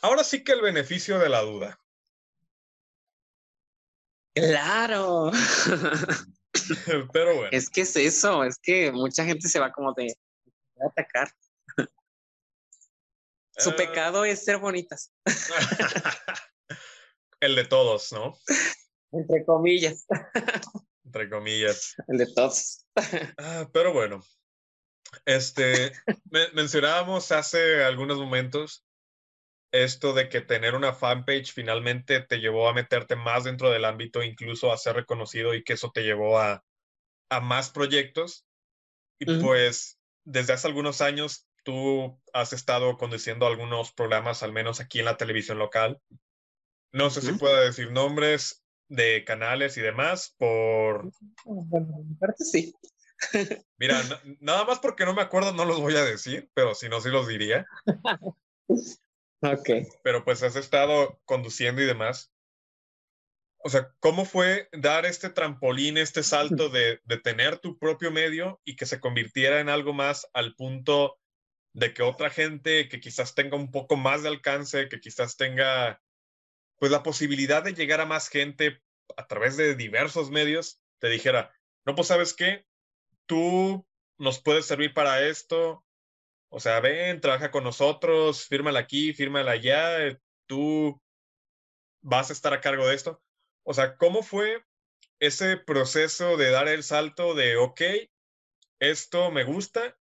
ahora sí que el beneficio de la duda. Claro. Pero bueno. Es que es eso, es que mucha gente se va como de, a atacar. Su pecado es ser bonitas. El de todos, ¿no? Entre comillas. Entre comillas. El de todos. Ah, pero bueno, este, mencionábamos hace algunos momentos esto de que tener una fanpage finalmente te llevó a meterte más dentro del ámbito, incluso a ser reconocido y que eso te llevó a, a más proyectos. Y pues desde hace algunos años tú has estado conduciendo algunos programas, al menos aquí en la televisión local. No sé si puedo decir nombres de canales y demás por... Bueno, parte sí. Mira, nada más porque no me acuerdo no los voy a decir, pero si no, sí los diría. ok. Pero pues has estado conduciendo y demás. O sea, ¿cómo fue dar este trampolín, este salto de, de, tener tu propio medio y que se convirtiera en algo más al punto de que otra gente que quizás tenga un poco más de alcance, que quizás tenga pues la posibilidad de llegar a más gente a través de diversos medios, te dijera, no, pues sabes qué, tú nos puedes servir para esto, o sea, ven, trabaja con nosotros, fírmala aquí, fírmala allá, tú vas a estar a cargo de esto. O sea, ¿cómo fue ese proceso de dar el salto de, ok, esto me gusta,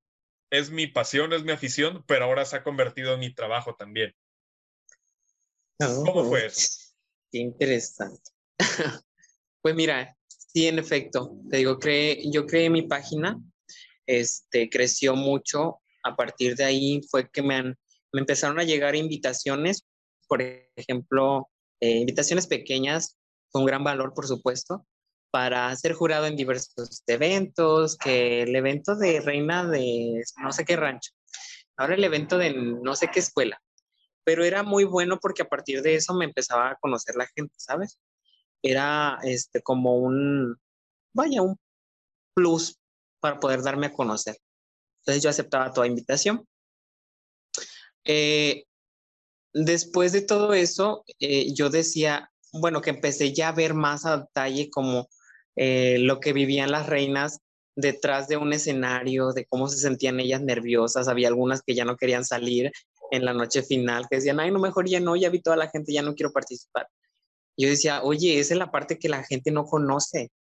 es mi pasión, es mi afición, pero ahora se ha convertido en mi trabajo también? ¿Cómo fue eso? Qué interesante. pues mira, sí, en efecto, te digo, creé, yo creé mi página, este, creció mucho, a partir de ahí fue que me, han, me empezaron a llegar invitaciones, por ejemplo, eh, invitaciones pequeñas con gran valor, por supuesto, para ser jurado en diversos eventos, que el evento de reina de no sé qué rancho, ahora el evento de no sé qué escuela, pero era muy bueno porque a partir de eso me empezaba a conocer la gente, ¿sabes? Era este como un, vaya, un plus para poder darme a conocer. Entonces yo aceptaba toda invitación. Eh, después de todo eso, eh, yo decía, bueno, que empecé ya a ver más a detalle como eh, lo que vivían las reinas detrás de un escenario, de cómo se sentían ellas nerviosas. Había algunas que ya no querían salir en la noche final, que decían, ay, no, mejor ya no, ya vi toda la gente, ya no quiero participar. Yo decía, oye, esa es la parte que la gente no conoce.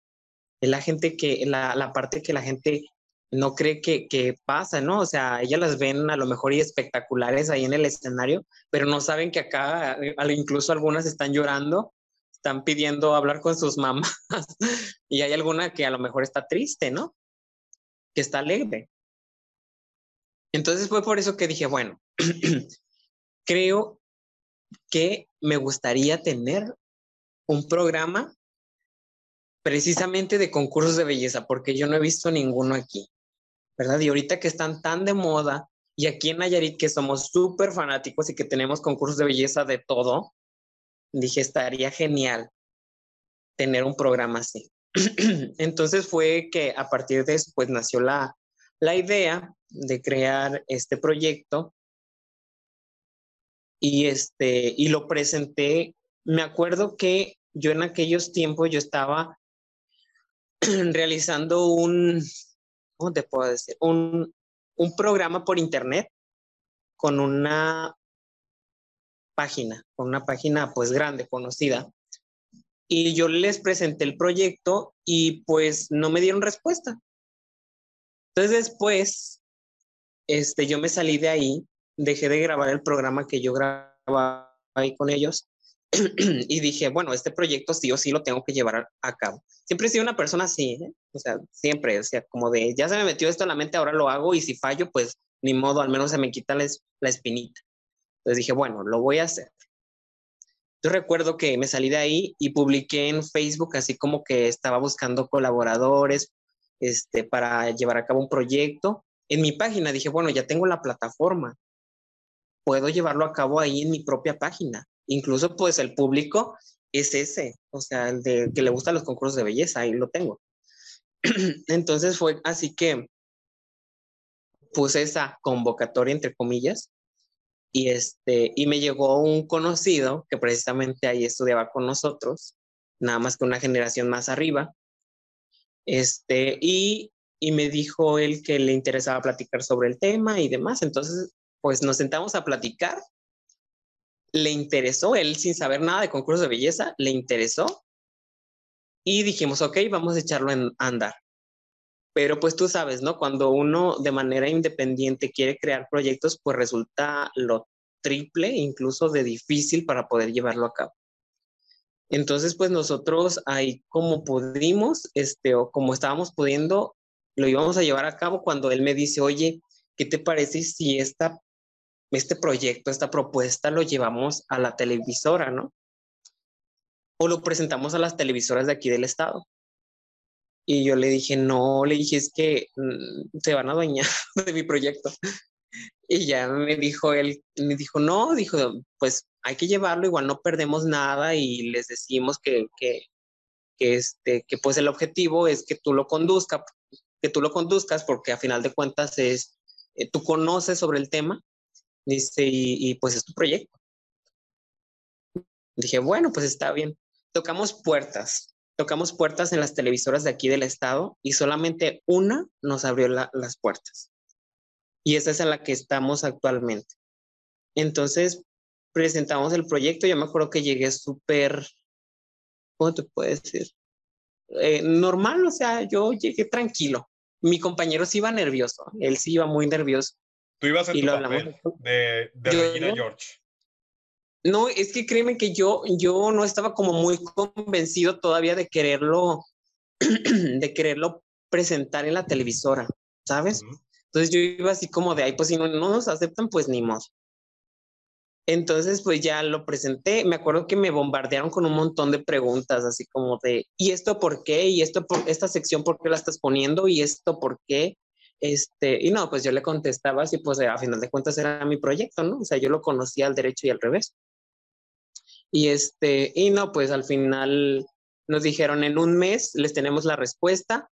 Es la gente que, la, la parte que la gente no cree que, que, pasa, ¿no? O sea, ellas las ven a lo mejor y espectaculares ahí en el escenario, pero no saben que acá incluso algunas están llorando, están pidiendo hablar con sus mamás y hay alguna que a lo mejor está triste, ¿no? Que está alegre. Entonces fue por eso que dije, bueno, creo que me gustaría tener un programa precisamente de concursos de belleza, porque yo no he visto ninguno aquí. ¿verdad? Y ahorita que están tan de moda, y aquí en Nayarit que somos súper fanáticos y que tenemos concursos de belleza de todo, dije, estaría genial tener un programa así. Entonces fue que a partir de eso, pues nació la, la idea de crear este proyecto y, este, y lo presenté. Me acuerdo que yo en aquellos tiempos yo estaba realizando un, ¿cómo te puedo decir? Un, un programa por internet con una página, con una página pues grande, conocida. Y yo les presenté el proyecto y pues no me dieron respuesta. Entonces después, este, yo me salí de ahí, dejé de grabar el programa que yo grababa ahí con ellos y dije, bueno, este proyecto sí o sí lo tengo que llevar a, cabo. Siempre he sido una persona así, ¿eh? o sea, siempre, o sea, como de, ya se me metió esto a la mente, ahora lo hago y si fallo, pues ni modo, al menos se me quita la, la espinita. Entonces dije, bueno, lo voy a hacer. Yo recuerdo que me salí de ahí y publiqué en Facebook así como que estaba buscando colaboradores este, para llevar a cabo un proyecto. En mi página dije, bueno, ya tengo la plataforma, puedo llevarlo a cabo ahí en mi propia página. Incluso pues el público es ese, o sea, el de que le gustan los concursos de belleza, ahí lo tengo. Entonces fue así que puse esa convocatoria entre comillas y este y me llegó un conocido que precisamente ahí estudiaba con nosotros, nada más que una generación más arriba. Este y y me dijo él que le interesaba platicar sobre el tema y demás, entonces pues nos sentamos a platicar le interesó, él sin saber nada de concursos de belleza, le interesó y dijimos, ok, vamos a echarlo en andar. Pero pues tú sabes, ¿no? Cuando uno de manera independiente quiere crear proyectos, pues resulta lo triple, incluso de difícil para poder llevarlo a cabo. Entonces, pues nosotros ahí como pudimos, este, o como estábamos pudiendo, lo íbamos a llevar a cabo cuando él me dice, oye, ¿qué te parece si esta este proyecto, esta propuesta lo llevamos a la televisora, ¿no? O lo presentamos a las televisoras de aquí del estado. Y yo le dije, no, le dije, es que mm, se van a adueñar de mi proyecto. Y ya me dijo él, me dijo, no, dijo, pues hay que llevarlo, igual no perdemos nada y les decimos que, que, que, este, que pues el objetivo es que tú lo conduzcas, que tú lo conduzcas porque a final de cuentas es, eh, tú conoces sobre el tema Dice, y, pues es tu proyecto. Dije, bueno, pues está bien. Tocamos puertas, tocamos puertas en las televisoras de aquí del estado y solamente una nos abrió las puertas. Y esa es en la que estamos actualmente. Entonces, presentamos el proyecto. Yo me acuerdo que llegué súper, ¿cómo te puedes decir? Eh, normal, o sea, yo llegué tranquilo. Mi compañero sí iba nervioso, él sí iba muy nervioso. Tú ibas en tu papel de, Regina George. No, es que créeme que yo, yo no estaba como muy convencido todavía de quererlo, de quererlo presentar en la televisora, ¿sabes? Entonces yo iba así como de, ahí, pues si no, no nos aceptan, pues ni modo. Entonces, pues ya lo presenté. Me acuerdo que me bombardearon con un montón de preguntas, así como de, ¿y esto por qué? ¿Y esto por esta sección por qué la estás poniendo? ¿Y esto por qué? Este, y no, pues yo le contestaba así, pues a final de cuentas era mi proyecto, ¿no? O sea, yo lo conocía al derecho y al revés. Y este, y no, pues al final nos dijeron en un mes les tenemos la respuesta.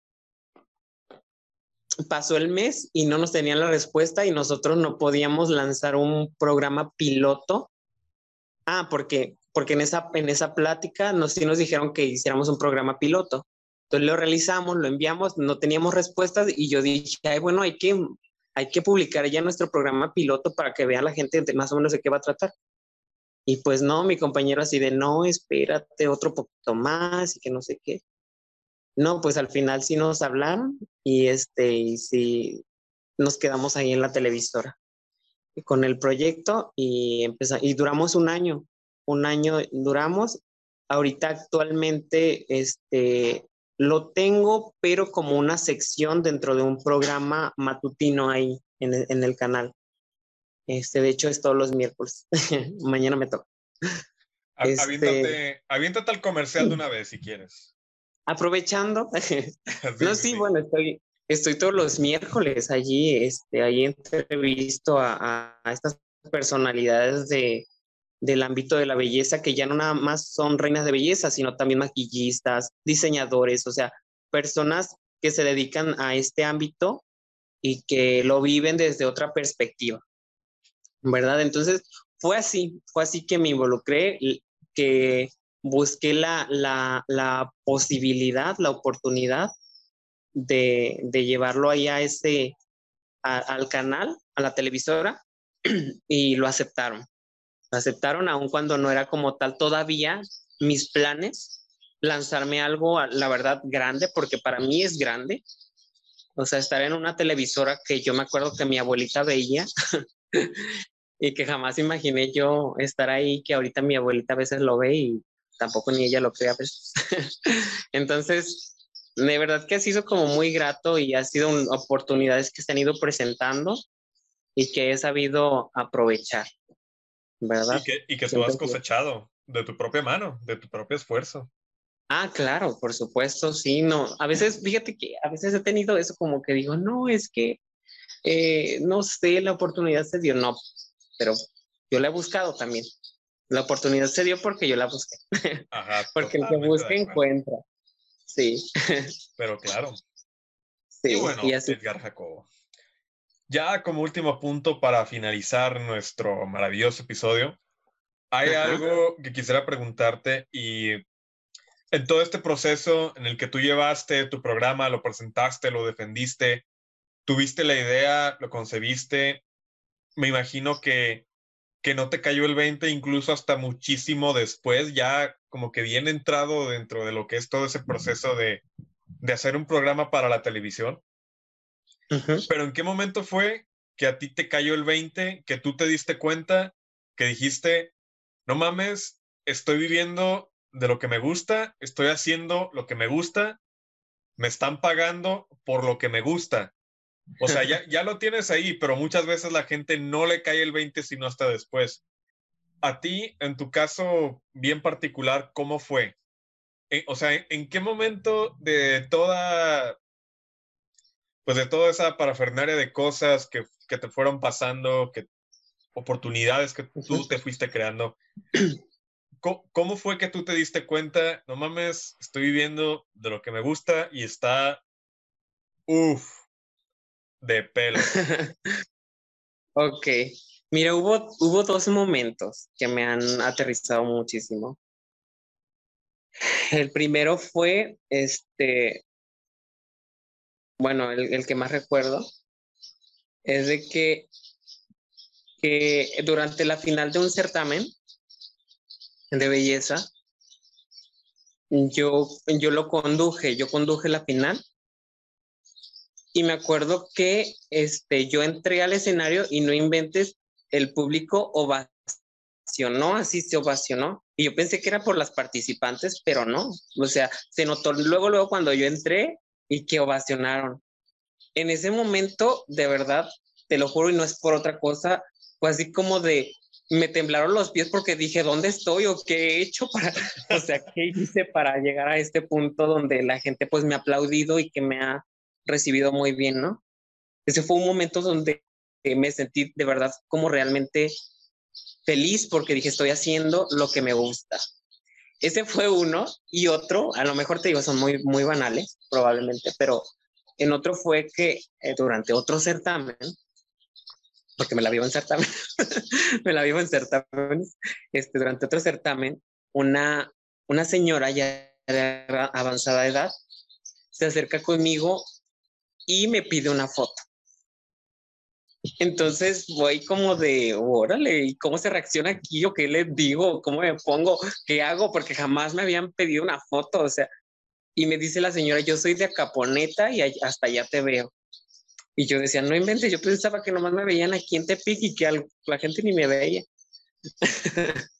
Pasó el mes y no nos tenían la respuesta y nosotros no podíamos lanzar un programa piloto. Ah, porque, porque en esa, en esa plática nos, sí nos dijeron que hiciéramos un programa piloto. Entonces lo realizamos, lo enviamos, no teníamos respuestas y yo dije, Ay, bueno, hay que, hay que publicar ya nuestro programa piloto para que vea la gente más o menos de qué va a tratar. Y pues no, mi compañero así de, no, espérate otro poquito más y que no sé qué. no, pues al final sí nos hablaron y este, y sí nos quedamos ahí en la televisora con el proyecto y y duramos un año, un año duramos. Ahorita actualmente este, lo tengo, pero como una sección dentro de un programa matutino ahí en el, en el canal. Este, de hecho, es todos los miércoles. Mañana me toca. Este... Aviéntate, al comercial de una vez si quieres. Aprovechando. no, sí, bueno, estoy, estoy todos los miércoles allí, este, ahí entrevisto a, a estas personalidades de, del ámbito de la belleza, que ya no nada más son reinas de belleza, sino también maquillistas, diseñadores, o sea, personas que se dedican a este ámbito y que lo viven desde otra perspectiva, ¿verdad? Entonces, fue así, fue así que me involucré, que busqué la, la, posibilidad, la oportunidad de, de llevarlo ahí a ese, al canal, a la televisora, y lo aceptaron. Aceptaron aun cuando no era como tal todavía mis planes lanzarme algo, la verdad, grande, porque para mí es grande. O sea, estar en una televisora que yo me acuerdo que mi abuelita veía y que jamás imaginé yo estar ahí, que ahorita mi abuelita a veces lo ve y tampoco ni ella lo cree a veces. Entonces, de verdad que ha sido como muy grato y ha sido oportunidades que se han ido presentando y que he sabido aprovechar, ¿verdad? Y que, y que tú has cosechado de tu propia mano, de tu propio esfuerzo. Ah, claro, por supuesto, sí, no. A veces, fíjate que a veces he tenido eso como que digo, no, es que, eh, no sé, la oportunidad se dio, no, pero yo la he buscado también. La oportunidad se dio porque yo la busqué. Ajá, porque el que busca encuentra. Sí. Pero claro. Sí, y bueno, Edgar Jacobo. Ya como último punto para finalizar nuestro maravilloso episodio, hay algo que quisiera preguntarte y en todo este proceso en el que tú llevaste tu programa, lo presentaste, lo defendiste, tuviste la idea, lo concebiste, me imagino que, que no te cayó el 20 incluso hasta muchísimo después, ya como que bien entrado dentro de lo que es todo ese proceso de, de hacer un programa para la televisión. Pero ¿en qué momento fue que a ti te cayó el 20, que tú te diste cuenta, que dijiste, no mames, estoy viviendo de lo que me gusta, estoy haciendo lo que me gusta, me están pagando por lo que me gusta. O sea, ya, ya lo tienes ahí, pero muchas veces la gente no le cae el 20 sino hasta después a ti, en tu caso bien particular, ¿cómo fue? Eh, o sea, ¿en qué momento de toda, pues de toda esa parafernaria de cosas que, que te fueron pasando, que oportunidades que tú te fuiste creando, ¿cómo, fue que tú te diste cuenta, no mames, estoy viviendo de lo que me gusta y está, uff, de pelo? ok. Mira, hubo, hubo dos momentos que me han aterrizado muchísimo. El primero fue, este, bueno, el, que más recuerdo, es de que, que durante la final de un certamen de belleza, yo, yo lo conduje, yo conduje la final y me acuerdo que este, yo entré al escenario y no inventes, el público ovacionó, así se ovacionó. Y yo pensé que era por las participantes, pero no. O sea, se notó luego, luego cuando yo entré y que ovacionaron. En ese momento, de verdad, te lo juro y no es por otra cosa, fue así como de, me temblaron los pies porque dije, ¿dónde estoy o qué he hecho para, o sea, qué hice para llegar a este punto donde la gente pues me ha aplaudido y que me ha recibido muy bien, ¿no? Ese fue un momento donde me sentí de verdad como realmente feliz porque dije, estoy haciendo lo que me gusta. Ese fue uno y otro, a lo mejor te digo, son muy, muy banales probablemente, pero en otro fue que eh, durante otro certamen, porque me la vivo en certamen, me la vivo en certamen, este, durante otro certamen, una, una señora ya de avanzada edad se acerca conmigo y me pide una foto. Entonces voy como de, órale, ¿y cómo se reacciona aquí? ¿O qué les digo? ¿Cómo me pongo? ¿Qué hago? Porque jamás me habían pedido una foto, o sea, Y me dice la señora, yo soy de Acaponeta y hasta allá te veo. Y yo decía, no inventes, yo pensaba que nomás me veían aquí en Tepic y que la gente ni me veía.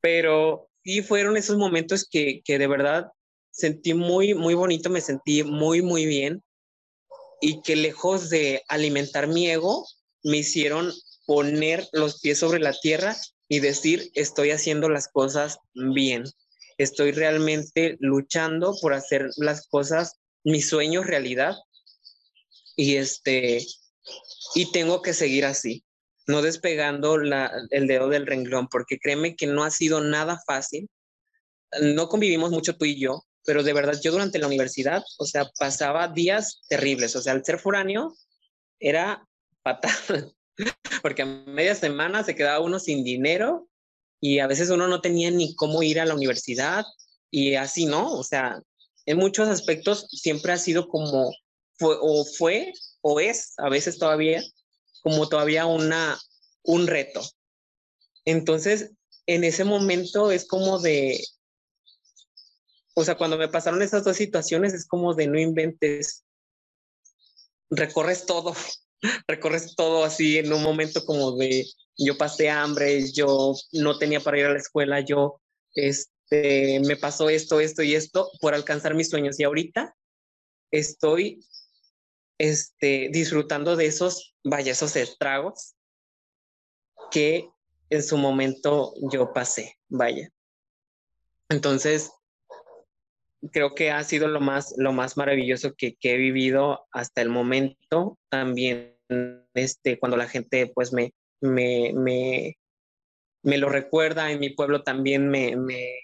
Pero sí fueron esos momentos que, que de verdad sentí muy, muy bonito, me sentí muy, muy bien y que lejos de alimentar mi ego, me hicieron poner los pies sobre la tierra y decir, estoy haciendo las cosas bien, estoy realmente luchando por hacer las cosas, mis sueños realidad y este, y tengo que seguir así, no despegando la, el dedo del renglón, porque créeme que no ha sido nada fácil. No convivimos mucho tú y yo, pero de verdad yo durante la universidad, o sea, pasaba días terribles, o sea, al ser foráneo era fatal, porque a media semana se quedaba uno sin dinero y a veces uno no tenía ni cómo ir a la universidad y así, ¿no? O sea, en muchos aspectos siempre ha sido como, o fue o es a veces todavía como todavía una, un reto. Entonces, en ese momento es como de, o sea, cuando me pasaron esas dos situaciones es como de no inventes, recorres todo, recorres todo así en un momento como de yo pasé hambre, yo no tenía para ir a la escuela, yo este, me pasó esto, esto y esto por alcanzar mis sueños y ahorita estoy este, disfrutando de esos, vaya, esos estragos que en su momento yo pasé, vaya. Entonces, creo que ha sido lo más, lo más maravilloso que, he vivido hasta el momento. También, este, cuando la gente, pues, me, me, me, me lo recuerda, en mi pueblo también me, me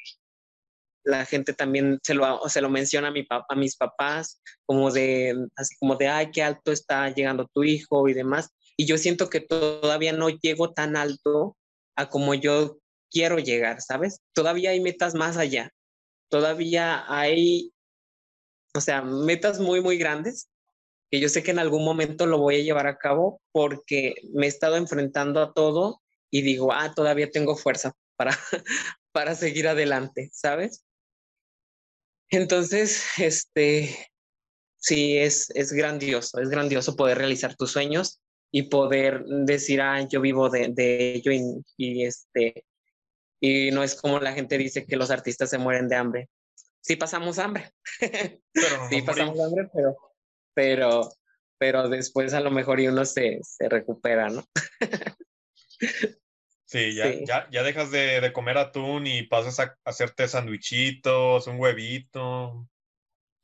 la gente también se lo, se lo menciona a, mi a mis papás, como de, así como de, ay, qué alto está llegando tu hijo y demás. Y yo siento que todavía no llego tan alto a como yo quiero llegar, ¿sabes? Todavía hay metas más allá todavía hay, o sea, metas muy, muy grandes que yo sé que en algún momento lo voy a llevar a cabo porque me he estado enfrentando a todo y digo, ah, todavía tengo fuerza para, para seguir adelante, ¿sabes? Entonces, este, sí, es, es grandioso, es grandioso poder realizar tus sueños y poder decir, ah, yo vivo de, ello y, y, este, y no es como la gente dice que los artistas se mueren de hambre. Sí pasamos hambre. Pero sí pasamos hambre, pero, pero, pero después a lo mejor y uno se, se recupera, ¿no? Sí, ya, ya, ya dejas de, de, comer atún y pasas a hacerte sandwichitos, un huevito.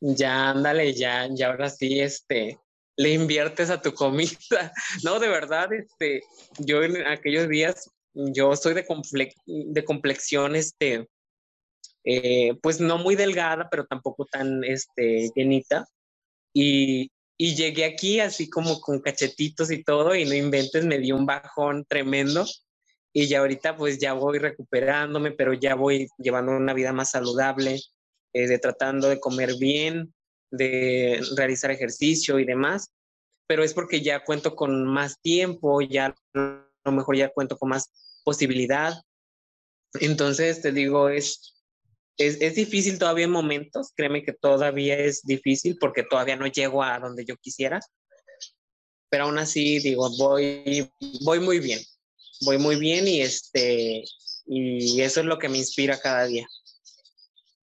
Ya, ándale, ya, ya ahora sí, este, le inviertes a tu comida. No, de verdad, este, yo en aquellos días yo soy de, de complexión, este, eh, pues no muy delgada, pero tampoco tan este, llenita. Y, y llegué aquí así como con cachetitos y todo, y no inventes, me dio un bajón tremendo. Y ya ahorita pues ya voy recuperándome, pero ya voy llevando una vida más saludable, eh, de tratando de comer bien, de realizar ejercicio y demás. Pero es porque ya cuento con más tiempo, ya a lo mejor ya cuento con más posibilidad. Entonces, te digo, es, es, es, difícil todavía en momentos, créeme que todavía es difícil porque todavía no llego a donde yo quisiera, pero aún así, digo, voy, voy muy bien, voy muy bien y, este, y eso es lo que me inspira cada día.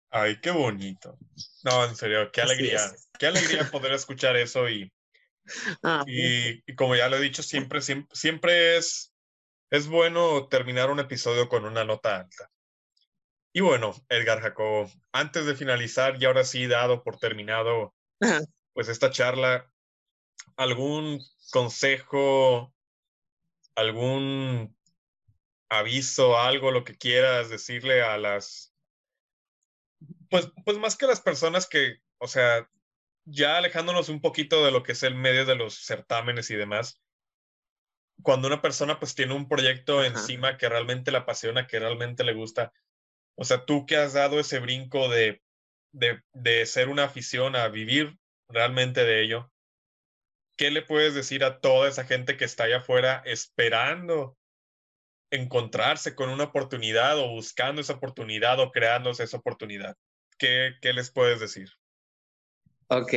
Ay, qué bonito. No, en serio, qué alegría, qué alegría poder escuchar eso y, ah, y, y, como ya lo he dicho, siempre, siempre, siempre es es bueno terminar un episodio con una nota alta. Y bueno, Edgar Jacobo, antes de finalizar y ahora sí dado por terminado pues esta charla, ¿algún consejo, algún aviso, algo, lo que quieras decirle a las, pues, pues más que las personas que, o sea, ya alejándonos un poquito de lo que es el medio de los certámenes y demás, cuando una persona pues tiene un proyecto encima que realmente la apasiona, que realmente le gusta, o sea, tú que has dado ese brinco de, de, de ser una afición a vivir realmente de ello, ¿qué le puedes decir a toda esa gente que está allá afuera esperando encontrarse con una oportunidad o buscando esa oportunidad o creándose esa oportunidad. ¿Qué, qué les puedes decir? Ok,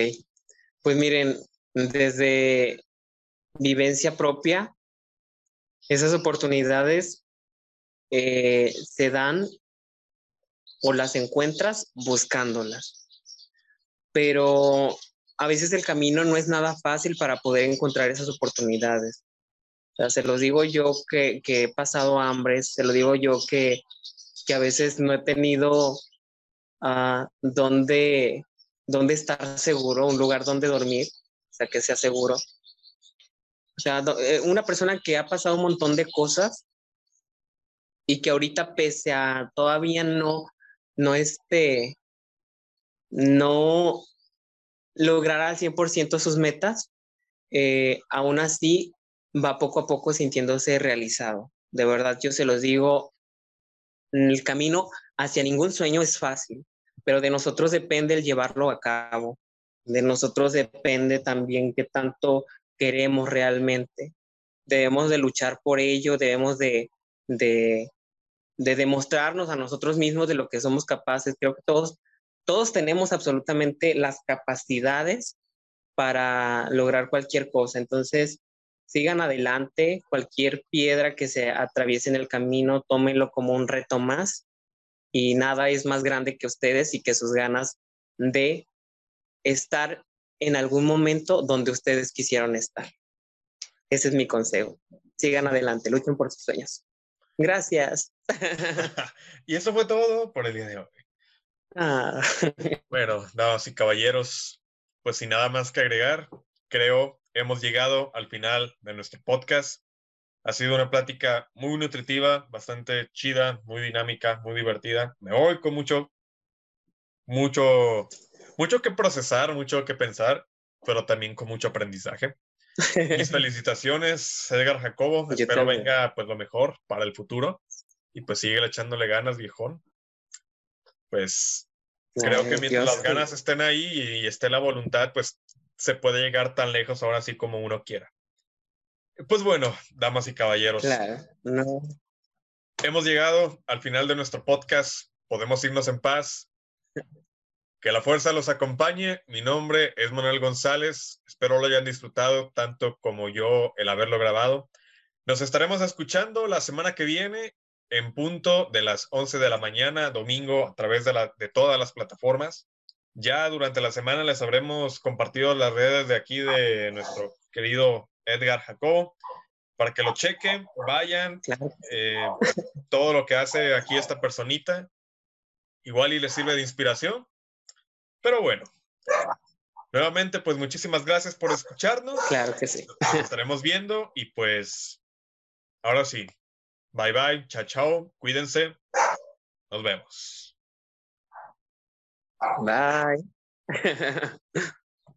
pues miren, desde vivencia propia, esas oportunidades eh, se dan o las encuentras buscándolas. Pero a veces el camino no es nada fácil para poder encontrar esas oportunidades. O sea, se los digo yo que, he pasado hambre, se lo digo yo que, a veces no he tenido uh, dónde, estar seguro, un lugar donde dormir, o sea, que sea seguro. O sea, eh, una persona que ha pasado un montón de cosas y que ahorita pese a todavía no, no este, no logrará al 100% sus metas, eh, aún así va poco a poco sintiéndose realizado. De verdad, yo se los digo, el camino hacia ningún sueño es fácil, pero de nosotros depende el llevarlo a cabo. De nosotros depende también qué tanto queremos realmente. Debemos de luchar por ello, debemos de, de, de demostrarnos a nosotros mismos de lo que somos capaces. Creo que todos, todos tenemos absolutamente las capacidades para lograr cualquier cosa. Entonces, sigan adelante, cualquier piedra que se atraviese en el camino, tómenlo como un reto más y nada es más grande que ustedes y que sus ganas de estar en algún momento donde ustedes quisieron estar. Ese es mi consejo. Sigan adelante, luchen por sus sueños. Gracias. y eso fue todo por el día de hoy. Ah. bueno, damas y caballeros, pues sin nada más que agregar, creo hemos llegado al final de nuestro podcast. Ha sido una plática muy nutritiva, bastante chida, muy dinámica, muy divertida. Me voy con mucho, mucho, mucho que procesar, mucho que pensar, pero también con mucho aprendizaje. Mis felicitaciones, Edgar Jacobo. Espero venga pues lo mejor para el futuro. Y pues sigue echándole ganas, viejón. Pues creo que mientras las ganas estén ahí y esté la voluntad, pues se puede llegar tan lejos ahora sí como uno quiera. Pues bueno, damas y caballeros. Claro, no. Hemos llegado al final de nuestro podcast. Podemos irnos en paz. Que la fuerza los acompañe. Mi nombre es Manuel González. Espero lo hayan disfrutado tanto como yo el haberlo grabado. Nos estaremos escuchando la semana que viene en punto de las 11 de la mañana, domingo, a través de, la, de todas las plataformas. Ya durante la semana les habremos compartido las redes de aquí de nuestro querido Edgar Jacob para que lo chequen, vayan, eh, todo lo que hace aquí esta personita, igual y les sirve de inspiración. Pero bueno, nuevamente pues muchísimas gracias por escucharnos. Claro que sí. Nos estaremos viendo y pues ahora sí, bye bye, chao, chao, cuídense, nos vemos. Bye.